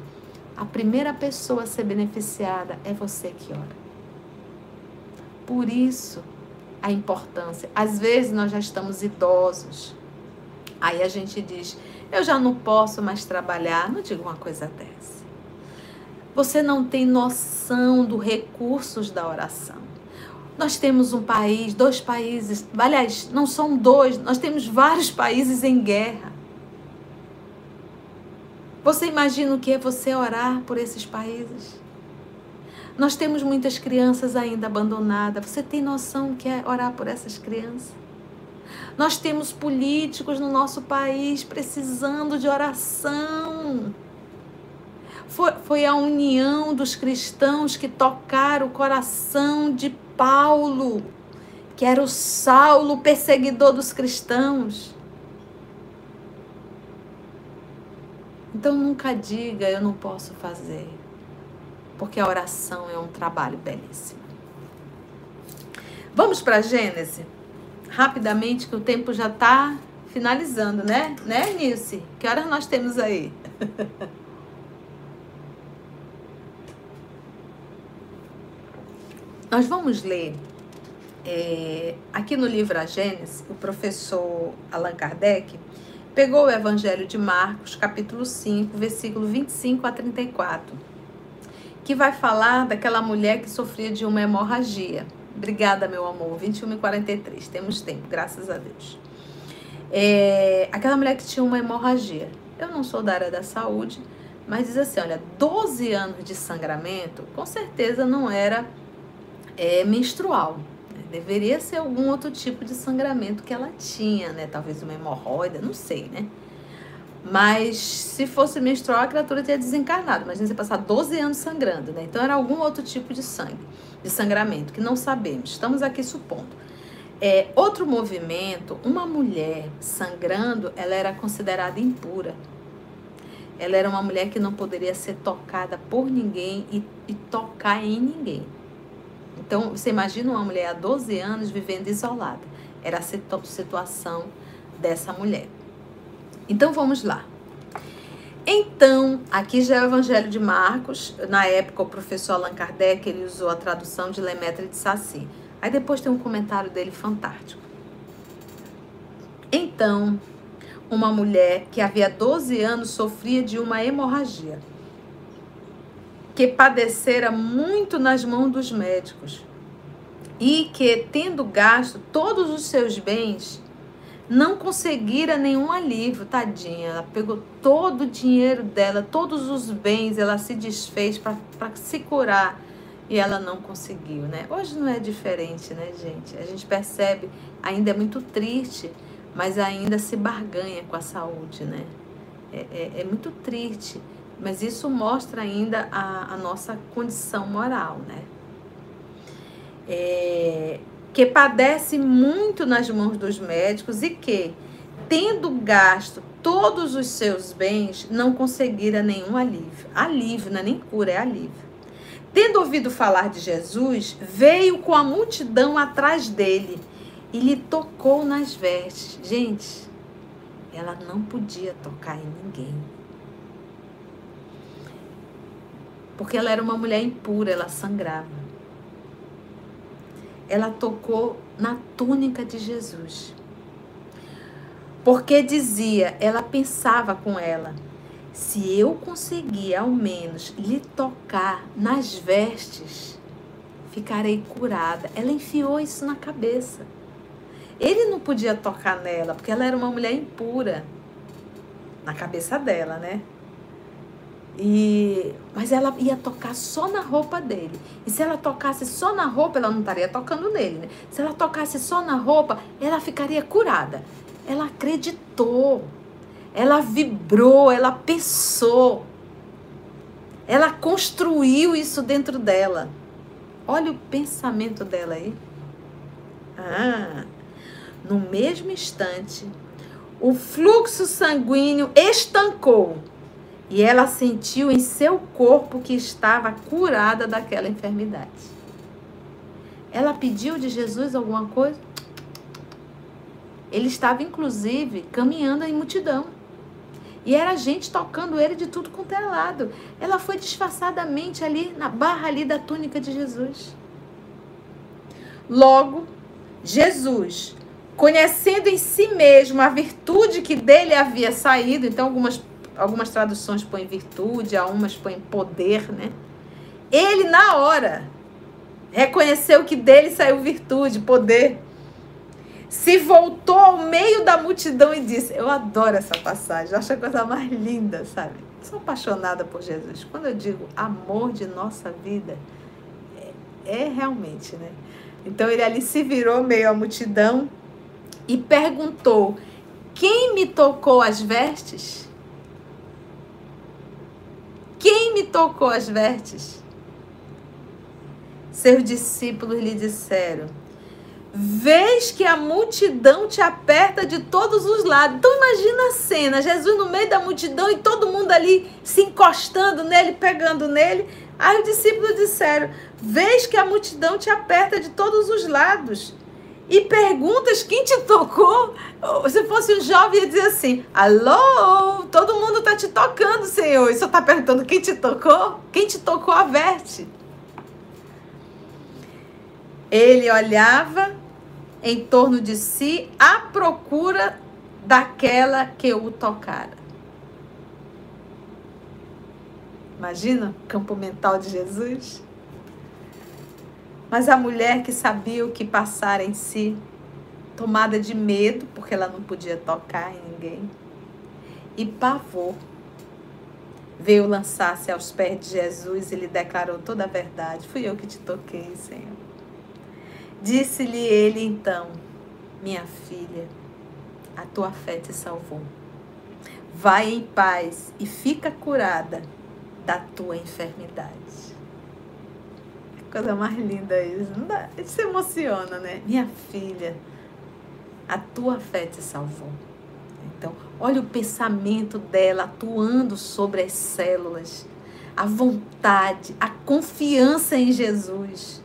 a primeira pessoa a ser beneficiada é você que ora. Por isso, a importância. Às vezes nós já estamos idosos. Aí a gente diz: eu já não posso mais trabalhar. Não diga uma coisa dessa. Você não tem noção dos recursos da oração. Nós temos um país, dois países, aliás, não são dois, nós temos vários países em guerra. Você imagina o que é você orar por esses países? Nós temos muitas crianças ainda abandonadas. Você tem noção que é orar por essas crianças? Nós temos políticos no nosso país precisando de oração. Foi, foi a união dos cristãos que tocaram o coração de Paulo, que era o Saulo, perseguidor dos cristãos. Então nunca diga eu não posso fazer porque a oração é um trabalho belíssimo. Vamos para Gênesis? Rapidamente, que o tempo já está finalizando, né? Né, Nilce? Que horas nós temos aí? nós vamos ler é, aqui no livro A Gênesis, o professor Allan Kardec pegou o Evangelho de Marcos, capítulo 5, versículo 25 a 34 que vai falar daquela mulher que sofria de uma hemorragia. Obrigada, meu amor. 21 e 43. Temos tempo, graças a Deus. É, aquela mulher que tinha uma hemorragia. Eu não sou da área da saúde, mas diz assim: olha, 12 anos de sangramento, com certeza não era é, menstrual. Né? Deveria ser algum outro tipo de sangramento que ela tinha, né? Talvez uma hemorroida, não sei, né? Mas se fosse menstrual, a criatura teria desencarnado. Imagina você passar 12 anos sangrando, né? Então era algum outro tipo de sangue, de sangramento, que não sabemos. Estamos aqui supondo. É, outro movimento, uma mulher sangrando, ela era considerada impura. Ela era uma mulher que não poderia ser tocada por ninguém e, e tocar em ninguém. Então, você imagina uma mulher há 12 anos vivendo isolada. Era a situação dessa mulher. Então vamos lá. Então, aqui já é o Evangelho de Marcos. Na época, o professor Allan Kardec ele usou a tradução de Lemaitre de Saci. Aí depois tem um comentário dele fantástico. Então, uma mulher que havia 12 anos sofria de uma hemorragia, que padecera muito nas mãos dos médicos e que, tendo gasto todos os seus bens, não conseguira nenhum alívio, tadinha. Ela pegou todo o dinheiro dela, todos os bens, ela se desfez para se curar e ela não conseguiu, né? Hoje não é diferente, né, gente? A gente percebe, ainda é muito triste, mas ainda se barganha com a saúde, né? É, é, é muito triste, mas isso mostra ainda a, a nossa condição moral, né? É, que padece muito nas mãos dos médicos e que, tendo gasto todos os seus bens, não conseguira nenhum alívio. Alívio, não é nem cura, é alívio. Tendo ouvido falar de Jesus, veio com a multidão atrás dele e lhe tocou nas vestes. Gente, ela não podia tocar em ninguém. Porque ela era uma mulher impura, ela sangrava ela tocou na túnica de Jesus. Porque dizia, ela pensava com ela, se eu conseguir ao menos lhe tocar nas vestes, ficarei curada. Ela enfiou isso na cabeça. Ele não podia tocar nela, porque ela era uma mulher impura. Na cabeça dela, né? E, mas ela ia tocar só na roupa dele. E se ela tocasse só na roupa, ela não estaria tocando nele, né? Se ela tocasse só na roupa, ela ficaria curada. Ela acreditou. Ela vibrou, ela pensou. Ela construiu isso dentro dela. Olha o pensamento dela aí. Ah, no mesmo instante, o fluxo sanguíneo estancou e ela sentiu em seu corpo que estava curada daquela enfermidade. Ela pediu de Jesus alguma coisa? Ele estava, inclusive, caminhando em multidão. E era gente tocando ele de tudo quanto é lado. Ela foi disfarçadamente ali na barra ali da túnica de Jesus. Logo, Jesus, conhecendo em si mesmo a virtude que dele havia saído, então algumas, algumas traduções põem virtude, algumas põem poder, né? Ele, na hora, reconheceu que dele saiu virtude, poder se voltou ao meio da multidão e disse: Eu adoro essa passagem, acho a coisa mais linda, sabe? sou apaixonada por Jesus. Quando eu digo amor de nossa vida, é, é realmente, né? Então ele ali se virou meio à multidão e perguntou: Quem me tocou as vestes? Quem me tocou as vestes? Seus discípulos lhe disseram: Vês que a multidão te aperta de todos os lados. Então imagina a cena, Jesus no meio da multidão e todo mundo ali se encostando nele, pegando nele. Aí os discípulos disseram: Vês que a multidão te aperta de todos os lados. E perguntas quem te tocou. Se fosse um jovem, ia dizer assim: Alô, todo mundo está te tocando, Senhor. E só está perguntando quem te tocou? Quem te tocou, averte. Ele olhava em torno de si à procura daquela que o tocara. Imagina o campo mental de Jesus? Mas a mulher que sabia o que passara em si, tomada de medo, porque ela não podia tocar em ninguém, e pavor, veio lançar-se aos pés de Jesus e lhe declarou toda a verdade: Fui eu que te toquei, Senhor. Disse-lhe ele então: Minha filha, a tua fé te salvou. Vai em paz e fica curada da tua enfermidade. Coisa mais linda isso. Não dá, a gente se emociona, né? Minha filha, a tua fé te salvou. Então, olha o pensamento dela atuando sobre as células, a vontade, a confiança em Jesus.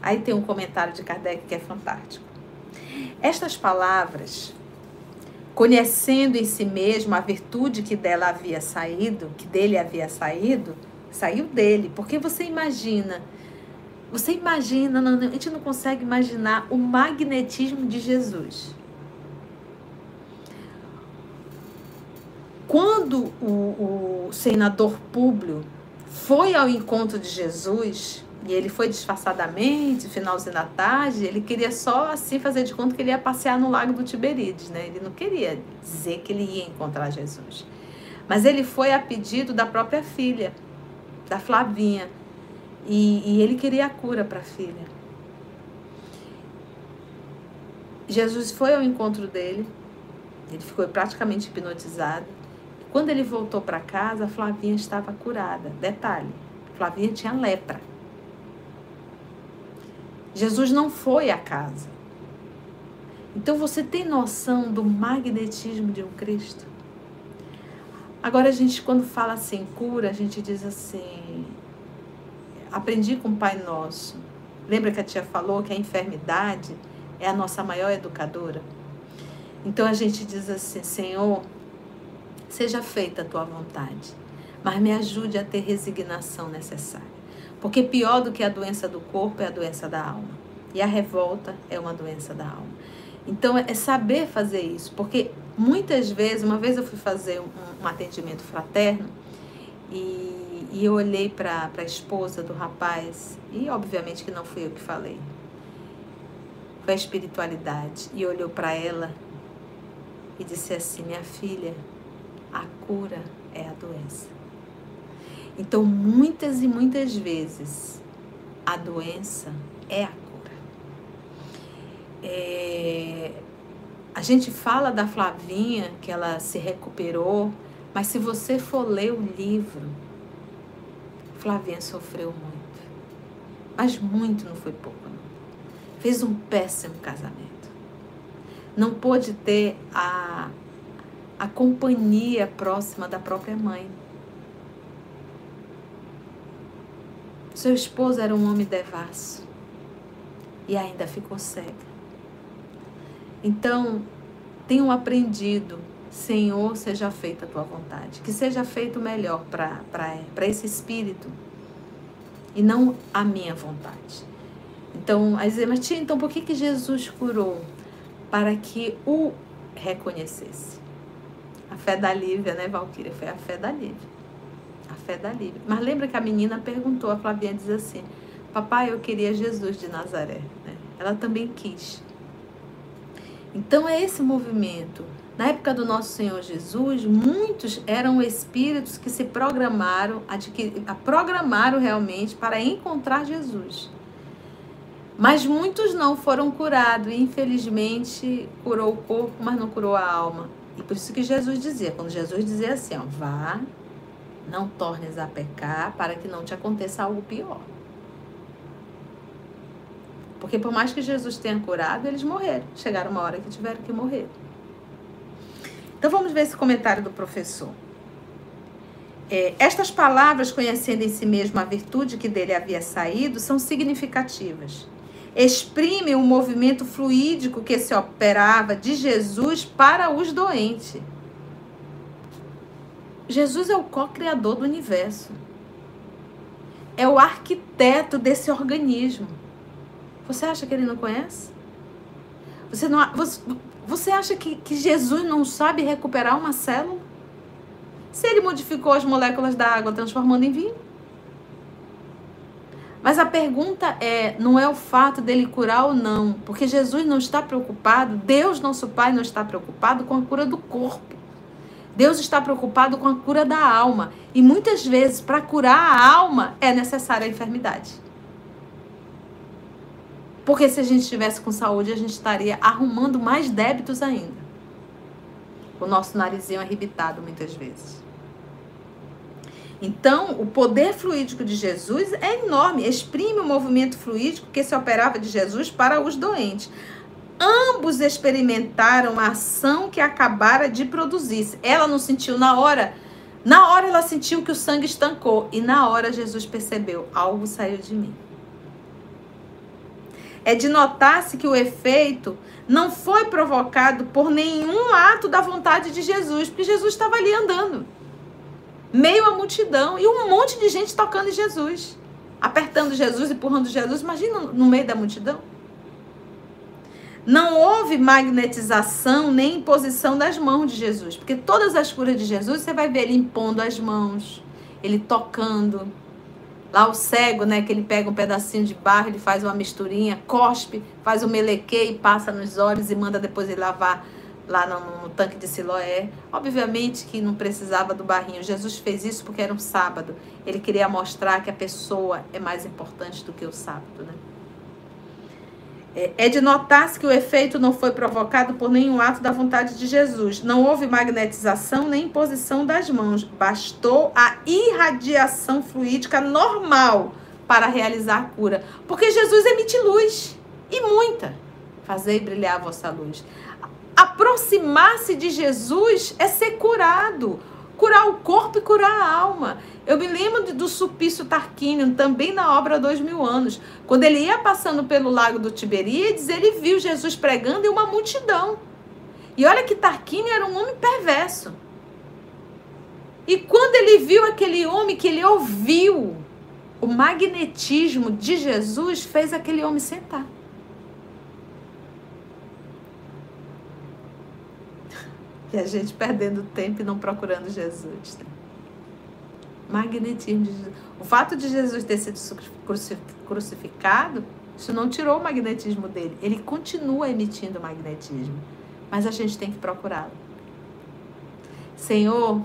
Aí tem um comentário de Kardec que é fantástico. Estas palavras, conhecendo em si mesmo a virtude que dela havia saído, que dele havia saído, saiu dele. Porque você imagina, você imagina, a gente não consegue imaginar o magnetismo de Jesus. Quando o, o senador Públio foi ao encontro de Jesus, e ele foi disfarçadamente, finalzinho da tarde, ele queria só assim fazer de conta que ele ia passear no lago do Tiberíades, né? Ele não queria dizer que ele ia encontrar Jesus. Mas ele foi a pedido da própria filha, da Flavinha. E, e ele queria a cura para a filha. Jesus foi ao encontro dele, ele ficou praticamente hipnotizado. Quando ele voltou para casa, a Flavinha estava curada. Detalhe: Flavinha tinha lepra. Jesus não foi à casa. Então você tem noção do magnetismo de um Cristo? Agora a gente quando fala assim cura, a gente diz assim, aprendi com o Pai Nosso. Lembra que a tia falou que a enfermidade é a nossa maior educadora? Então a gente diz assim, Senhor, seja feita a tua vontade, mas me ajude a ter resignação necessária. Porque pior do que a doença do corpo é a doença da alma. E a revolta é uma doença da alma. Então é saber fazer isso, porque muitas vezes, uma vez eu fui fazer um, um atendimento fraterno e, e eu olhei para a esposa do rapaz, e obviamente que não fui eu que falei, foi a espiritualidade, e olhou para ela e disse assim: Minha filha, a cura é a doença. Então, muitas e muitas vezes, a doença é a. É, a gente fala da Flavinha, que ela se recuperou, mas se você for ler o livro, Flavinha sofreu muito. Mas muito não foi pouco, não. Fez um péssimo casamento. Não pôde ter a, a companhia próxima da própria mãe. Seu esposo era um homem devasso e ainda ficou cega. Então, tenho aprendido, Senhor, seja feita a tua vontade, que seja feito melhor para esse espírito e não a minha vontade. Então, aí dizer, mas tia, então por que, que Jesus curou? Para que o reconhecesse. A fé da Lívia, né, Valquíria? Foi a fé da Lívia a fé da Lívia. Mas lembra que a menina perguntou, a Flavinha diz assim, papai, eu queria Jesus de Nazaré. Né? Ela também quis. Então é esse movimento. Na época do nosso Senhor Jesus, muitos eram espíritos que se programaram, a programaram realmente para encontrar Jesus. Mas muitos não foram curados e infelizmente curou o corpo, mas não curou a alma. E por isso que Jesus dizia, quando Jesus dizia assim, ó, vá não tornes a pecar para que não te aconteça algo pior. Porque por mais que Jesus tenha curado, eles morreram. Chegaram uma hora que tiveram que morrer. Então vamos ver esse comentário do professor. É, estas palavras, conhecendo em si mesmo a virtude que dele havia saído, são significativas. Exprimem o movimento fluídico que se operava de Jesus para os doentes. Jesus é o co-criador do universo. É o arquiteto desse organismo. Você acha que ele não conhece? Você, não, você, você acha que, que Jesus não sabe recuperar uma célula? Se ele modificou as moléculas da água transformando em vinho? Mas a pergunta é, não é o fato dele curar ou não, porque Jesus não está preocupado, Deus, nosso Pai, não está preocupado com a cura do corpo. Deus está preocupado com a cura da alma. E muitas vezes, para curar a alma, é necessária a enfermidade. Porque se a gente estivesse com saúde, a gente estaria arrumando mais débitos ainda. O nosso narizinho arrebitado, muitas vezes. Então, o poder fluídico de Jesus é enorme, exprime o movimento fluídico que se operava de Jesus para os doentes ambos experimentaram a ação que acabara de produzir. Ela não sentiu na hora, na hora ela sentiu que o sangue estancou e na hora Jesus percebeu, algo saiu de mim. É de notar-se que o efeito não foi provocado por nenhum ato da vontade de Jesus, porque Jesus estava ali andando, meio à multidão e um monte de gente tocando em Jesus, apertando Jesus, empurrando Jesus. Imagina no meio da multidão. Não houve magnetização nem imposição das mãos de Jesus, porque todas as curas de Jesus você vai ver ele impondo as mãos, ele tocando. Lá o cego, né, que ele pega um pedacinho de barro, ele faz uma misturinha, cospe, faz um meleque e passa nos olhos e manda depois ele lavar lá no, no, tanque de Siloé. Obviamente que não precisava do barrinho. Jesus fez isso porque era um sábado. Ele queria mostrar que a pessoa é mais importante do que o sábado, né? É, é de notar-se que o efeito não foi provocado por nenhum ato da vontade de Jesus. Não houve magnetização nem imposição das mãos. Bastou a irradiação fluídica normal para realizar a cura. Porque Jesus emite luz e muita. Fazei brilhar a vossa luz. Aproximar-se de Jesus é ser curado curar o corpo e curar a alma. Eu me lembro do Supício Tarquínio, também na obra Dois Mil Anos. Quando ele ia passando pelo lago do Tiberíades, ele viu Jesus pregando e uma multidão. E olha que Tarquínio era um homem perverso. E quando ele viu aquele homem que ele ouviu, o magnetismo de Jesus fez aquele homem sentar. E a gente perdendo tempo e não procurando Jesus. Né? Magnetismo de Jesus. O fato de Jesus ter sido crucificado, isso não tirou o magnetismo dele. Ele continua emitindo magnetismo. Mas a gente tem que procurá-lo. Senhor,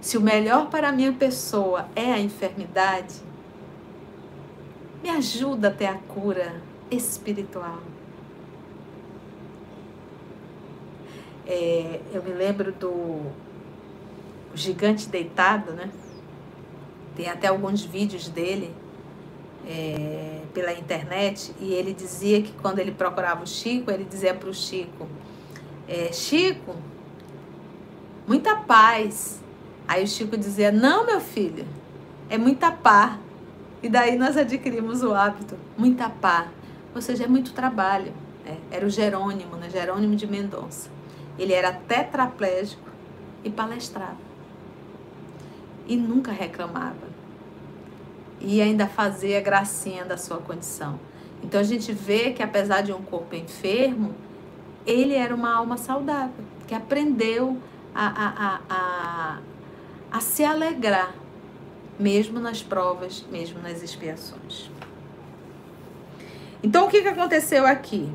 se o melhor para a minha pessoa é a enfermidade, me ajuda a ter a cura espiritual. É, eu me lembro do gigante deitado, né? Tem até alguns vídeos dele é, pela internet e ele dizia que quando ele procurava o Chico, ele dizia para o Chico: é, Chico, muita paz. Aí o Chico dizia: Não, meu filho, é muita paz. E daí nós adquirimos o hábito, muita paz. Ou seja, é muito trabalho. É, era o Jerônimo, né? Jerônimo de Mendonça. Ele era tetraplégico e palestrava. E nunca reclamava. E ainda fazia gracinha da sua condição. Então a gente vê que apesar de um corpo enfermo, ele era uma alma saudável, que aprendeu a, a, a, a, a se alegrar, mesmo nas provas, mesmo nas expiações. Então o que, que aconteceu aqui?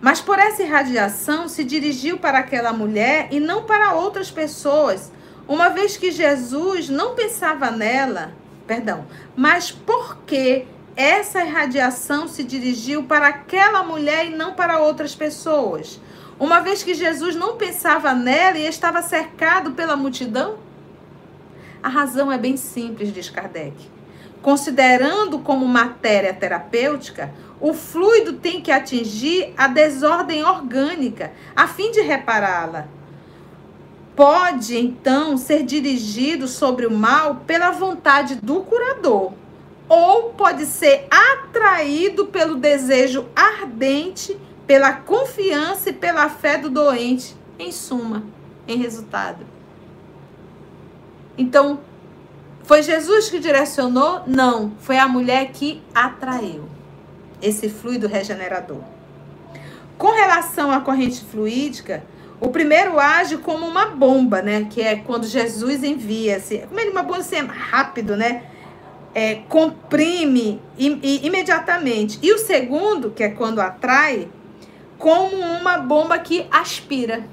Mas por essa irradiação se dirigiu para aquela mulher e não para outras pessoas, uma vez que Jesus não pensava nela, perdão, mas porque essa irradiação se dirigiu para aquela mulher e não para outras pessoas, uma vez que Jesus não pensava nela e estava cercado pela multidão? A razão é bem simples, diz Kardec. Considerando como matéria terapêutica, o fluido tem que atingir a desordem orgânica a fim de repará-la. Pode então ser dirigido sobre o mal pela vontade do curador, ou pode ser atraído pelo desejo ardente, pela confiança e pela fé do doente, em suma, em resultado. Então, foi Jesus que direcionou? Não, foi a mulher que atraiu esse fluido regenerador. Com relação à corrente fluídica, o primeiro age como uma bomba, né? Que é quando Jesus envia, assim, como ele uma bomba assim, rápido, né? É, comprime im, imediatamente. E o segundo, que é quando atrai, como uma bomba que aspira.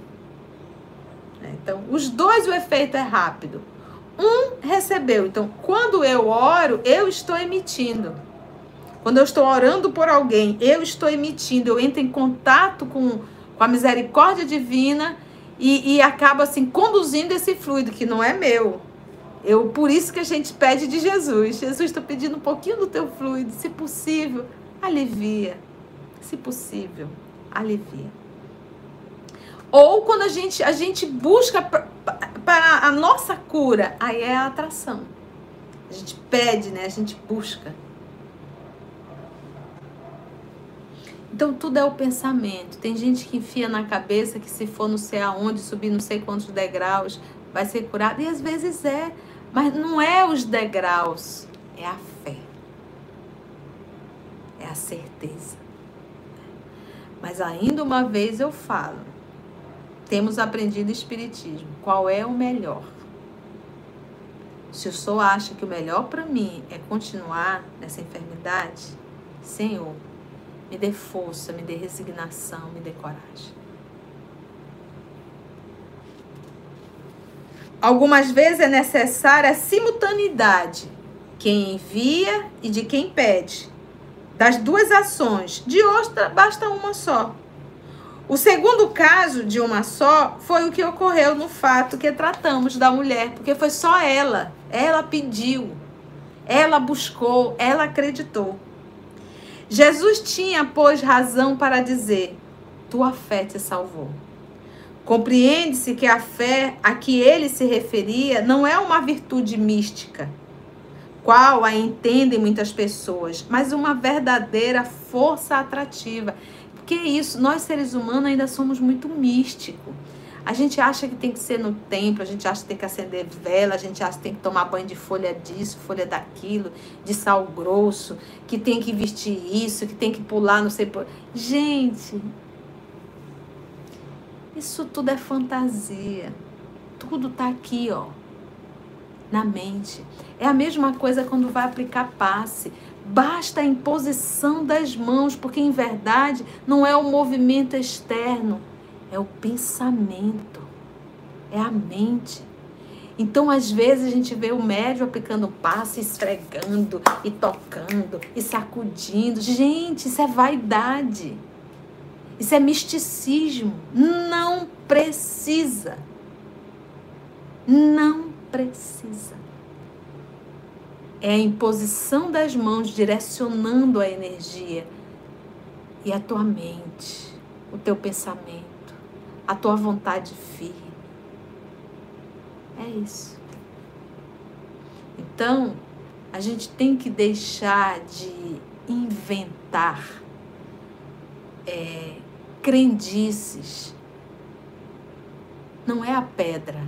Então, os dois o efeito é rápido. Um recebeu. Então, quando eu oro, eu estou emitindo. Quando eu estou orando por alguém, eu estou emitindo, eu entro em contato com, com a misericórdia divina e, e acabo assim conduzindo esse fluido que não é meu. Eu, por isso que a gente pede de Jesus. Jesus, estou pedindo um pouquinho do teu fluido, se possível, alivia. Se possível, alivia. Ou quando a gente, a gente busca para a nossa cura, aí é a atração. A gente pede, né? A gente busca. Então tudo é o pensamento. Tem gente que enfia na cabeça que se for não sei aonde, subir não sei quantos degraus, vai ser curado. E às vezes é, mas não é os degraus, é a fé. É a certeza. Mas ainda uma vez eu falo, temos aprendido espiritismo. Qual é o melhor? Se o senhor acha que o melhor para mim é continuar nessa enfermidade, Senhor, me dê força, me dê resignação, me dê coragem. Algumas vezes é necessária a simultaneidade, quem envia e de quem pede. Das duas ações, de outra basta uma só. O segundo caso de uma só foi o que ocorreu no fato que tratamos da mulher, porque foi só ela. Ela pediu, ela buscou, ela acreditou. Jesus tinha, pois, razão para dizer: Tua fé te salvou. Compreende-se que a fé a que ele se referia não é uma virtude mística, qual a entendem muitas pessoas, mas uma verdadeira força atrativa. Porque isso, nós seres humanos ainda somos muito místicos. A gente acha que tem que ser no templo, a gente acha que tem que acender vela, a gente acha que tem que tomar banho de folha disso, folha daquilo, de sal grosso, que tem que vestir isso, que tem que pular, não sei por. Gente, Isso tudo é fantasia. Tudo está aqui, ó, na mente. É a mesma coisa quando vai aplicar passe. Basta a imposição das mãos, porque em verdade não é o movimento externo, é o pensamento, é a mente. Então, às vezes, a gente vê o médium aplicando passe, esfregando e tocando e sacudindo. Gente, isso é vaidade. Isso é misticismo. Não precisa. Não precisa. É a imposição das mãos direcionando a energia e a tua mente, o teu pensamento, a tua vontade firme. É isso. Então, a gente tem que deixar de inventar é, crendices. Não é a pedra,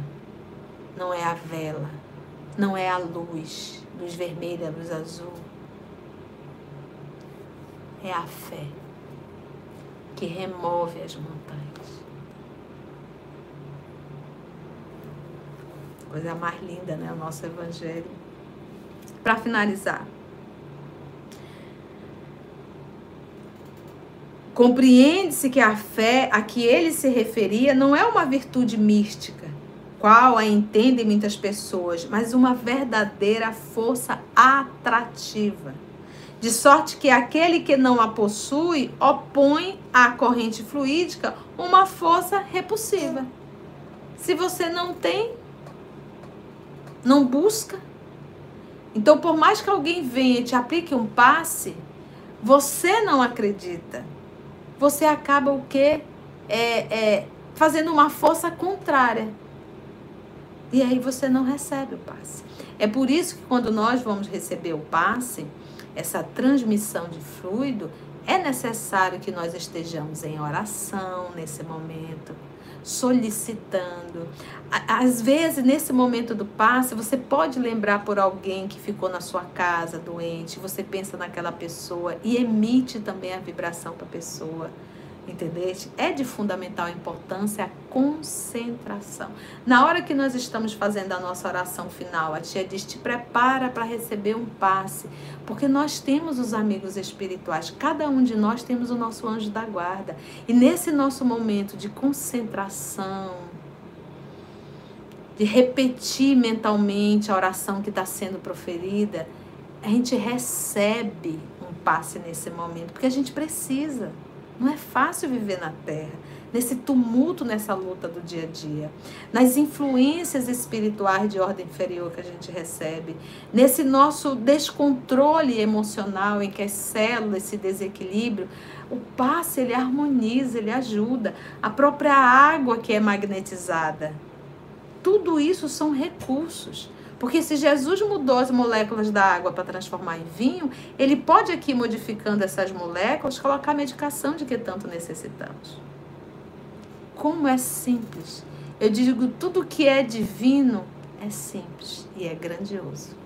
não é a vela, não é a luz, luz vermelha, luz azul. É a fé que remove as montanhas. Coisa mais linda, né? O nosso Evangelho. Para finalizar, Compreende-se que a fé a que ele se referia não é uma virtude mística, qual a entendem muitas pessoas, mas uma verdadeira força atrativa. De sorte que aquele que não a possui opõe à corrente fluídica uma força repulsiva. Se você não tem, não busca. Então, por mais que alguém venha e te aplique um passe, você não acredita você acaba o quê? É, é, fazendo uma força contrária. E aí você não recebe o passe. É por isso que quando nós vamos receber o passe, essa transmissão de fluido, é necessário que nós estejamos em oração nesse momento, solicitando. Às vezes, nesse momento do passe, você pode lembrar por alguém que ficou na sua casa doente, você pensa naquela pessoa e emite também a vibração para a pessoa. Entendeste? É de fundamental importância a concentração. Na hora que nós estamos fazendo a nossa oração final, a tia diz: te prepara para receber um passe, porque nós temos os amigos espirituais, cada um de nós temos o nosso anjo da guarda. E nesse nosso momento de concentração, de repetir mentalmente a oração que está sendo proferida, a gente recebe um passe nesse momento, porque a gente precisa. Não é fácil viver na Terra, nesse tumulto, nessa luta do dia a dia, nas influências espirituais de ordem inferior que a gente recebe, nesse nosso descontrole emocional em que as células se desequilibram. O passe ele harmoniza, ele ajuda. A própria água que é magnetizada. Tudo isso são recursos. Porque se Jesus mudou as moléculas da água para transformar em vinho, ele pode aqui, modificando essas moléculas, colocar a medicação de que tanto necessitamos. Como é simples. Eu digo, tudo que é divino é simples e é grandioso.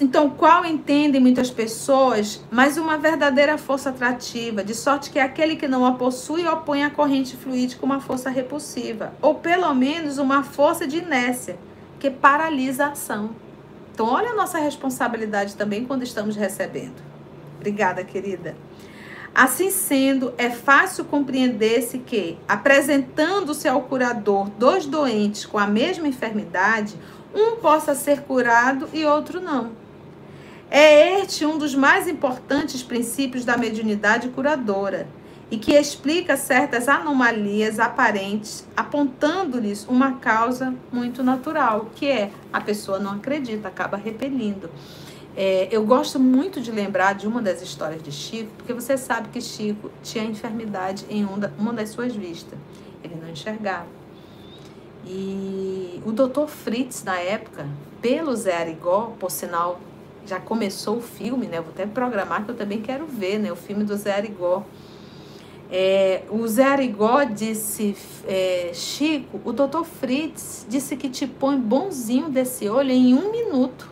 Então, qual entendem muitas pessoas, mas uma verdadeira força atrativa, de sorte que aquele que não a possui opõe a corrente fluídica uma força repulsiva, ou pelo menos uma força de inércia, que paralisa a ação. Então, olha a nossa responsabilidade também quando estamos recebendo. Obrigada, querida. Assim sendo, é fácil compreender-se que, apresentando-se ao curador dois doentes com a mesma enfermidade, um possa ser curado e outro não. É este um dos mais importantes princípios da mediunidade curadora e que explica certas anomalias aparentes, apontando-lhes uma causa muito natural, que é a pessoa não acredita, acaba repelindo. É, eu gosto muito de lembrar de uma das histórias de Chico, porque você sabe que Chico tinha enfermidade em uma das suas vistas. Ele não enxergava. E o doutor Fritz, na época, pelo Zé Arigó, por sinal, já começou o filme, né? vou até programar que eu também quero ver, né? O filme do Zé Arigó. É, o Zé Arigó disse, é, Chico, o doutor Fritz disse que te põe bonzinho desse olho em um minuto.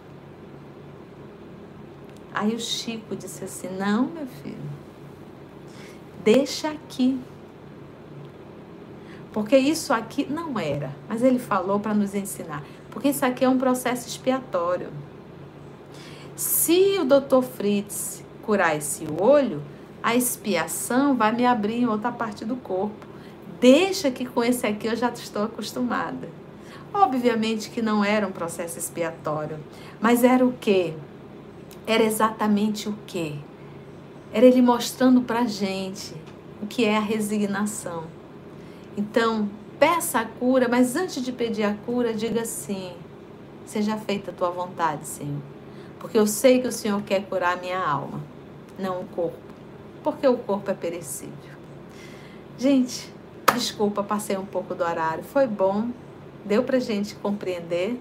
Aí o Chico disse assim, não, meu filho, Deixa aqui. Porque isso aqui não era, mas ele falou para nos ensinar. Porque isso aqui é um processo expiatório. Se o doutor Fritz curar esse olho, a expiação vai me abrir em outra parte do corpo. Deixa que com esse aqui eu já estou acostumada. Obviamente que não era um processo expiatório, mas era o quê? Era exatamente o quê? Era ele mostrando para gente o que é a resignação. Então, peça a cura, mas antes de pedir a cura, diga assim: seja feita a tua vontade, Senhor. Porque eu sei que o Senhor quer curar a minha alma, não o corpo. Porque o corpo é perecível. Gente, desculpa, passei um pouco do horário. Foi bom, deu pra gente compreender.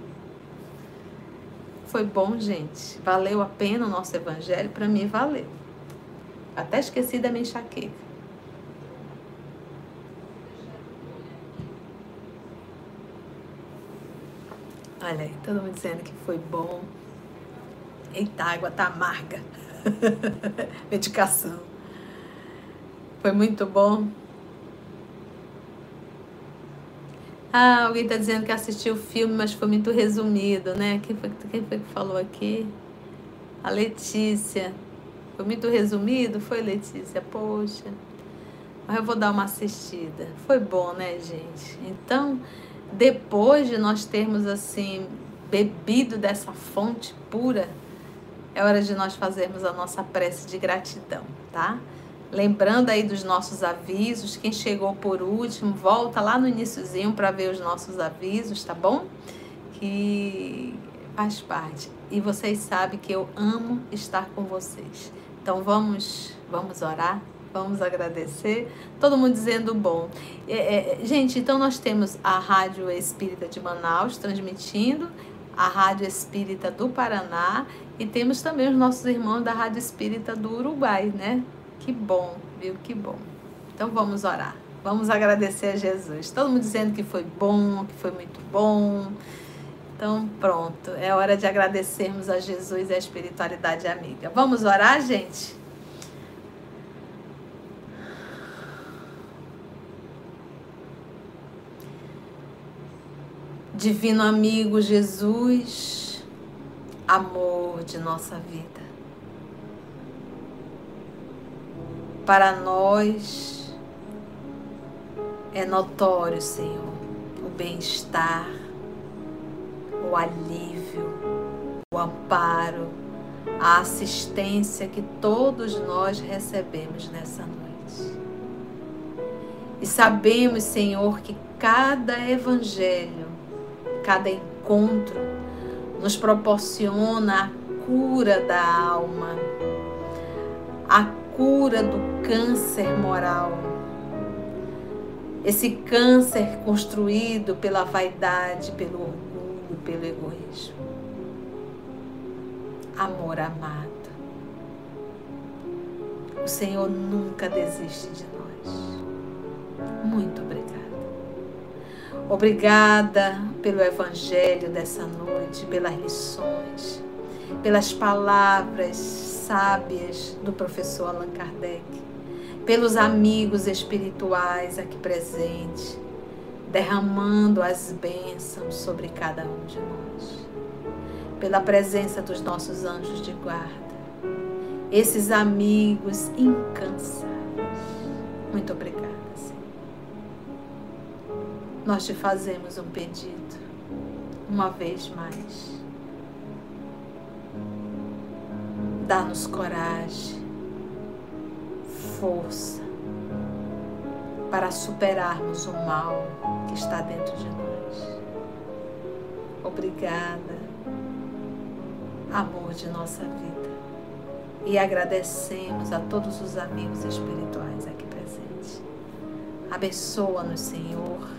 Foi bom, gente. Valeu a pena o nosso evangelho? Para mim, valeu. Até esqueci da minha enxaqueca. Olha todo mundo dizendo que foi bom. Eita, a água tá amarga. Medicação. Foi muito bom. Ah, alguém está dizendo que assistiu o filme, mas foi muito resumido, né? Quem foi, quem foi que falou aqui? A Letícia. Foi muito resumido? Foi, Letícia? Poxa. Mas eu vou dar uma assistida. Foi bom, né, gente? Então, depois de nós termos, assim, bebido dessa fonte pura, é hora de nós fazermos a nossa prece de gratidão, tá? Lembrando aí dos nossos avisos, quem chegou por último, volta lá no iníciozinho para ver os nossos avisos, tá bom? Que faz parte. E vocês sabem que eu amo estar com vocês. Então vamos, vamos orar, vamos agradecer. Todo mundo dizendo bom. É, é, gente, então nós temos a Rádio Espírita de Manaus transmitindo, a Rádio Espírita do Paraná e temos também os nossos irmãos da Rádio Espírita do Uruguai, né? Que bom, viu? Que bom. Então vamos orar. Vamos agradecer a Jesus. Todo mundo dizendo que foi bom, que foi muito bom. Então, pronto. É hora de agradecermos a Jesus e a espiritualidade amiga. Vamos orar, gente? Divino amigo Jesus, amor de nossa vida. Para nós é notório, Senhor, o bem-estar, o alívio, o amparo, a assistência que todos nós recebemos nessa noite. E sabemos, Senhor, que cada evangelho, cada encontro nos proporciona a cura da alma, a cura do câncer moral. Esse câncer construído pela vaidade, pelo orgulho, pelo egoísmo. Amor amado. O Senhor nunca desiste de nós. Muito obrigada. Obrigada pelo Evangelho dessa noite, pelas lições, pelas palavras sábias do professor Allan Kardec, pelos amigos espirituais aqui presentes, derramando as bênçãos sobre cada um de nós, pela presença dos nossos anjos de guarda, esses amigos incansáveis. Muito obrigada, Senhor. Nós te fazemos um pedido, uma vez mais Dá-nos coragem, força para superarmos o mal que está dentro de nós. Obrigada, amor de nossa vida. E agradecemos a todos os amigos espirituais aqui presentes. Abençoa-nos, Senhor.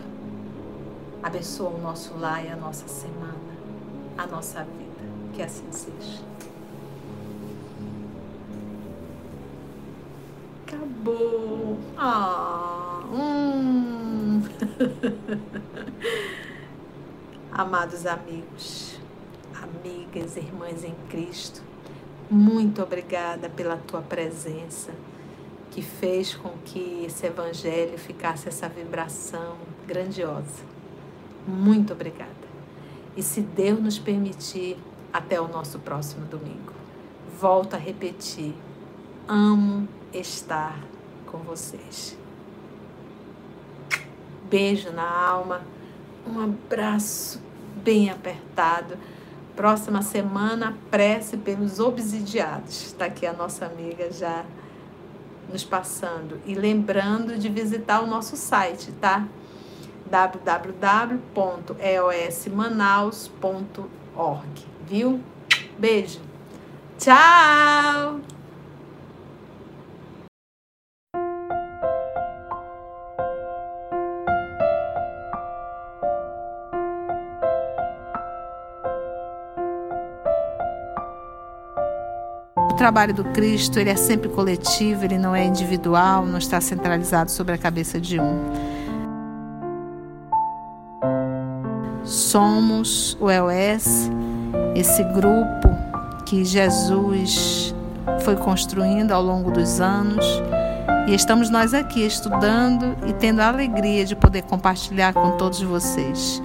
Abençoa o nosso lar e a nossa semana, a nossa vida. Que assim seja. Acabou. Ah, hum. Amados amigos, amigas, irmãs em Cristo, muito obrigada pela tua presença. que fez com que esse evangelho ficasse essa vibração grandiosa. Muito obrigada. E se Deus nos permitir, até o nosso próximo domingo. Volto a repetir: amo estar com vocês. Beijo na alma, um abraço bem apertado. Próxima semana, prece pelos obsidiados. Está aqui a nossa amiga já nos passando. E lembrando de visitar o nosso site, tá? www.eosmanaus.org, viu? Beijo. Tchau! trabalho do Cristo ele é sempre coletivo, ele não é individual, não está centralizado sobre a cabeça de um. Somos o EOS, esse grupo que Jesus foi construindo ao longo dos anos. E estamos nós aqui estudando e tendo a alegria de poder compartilhar com todos vocês.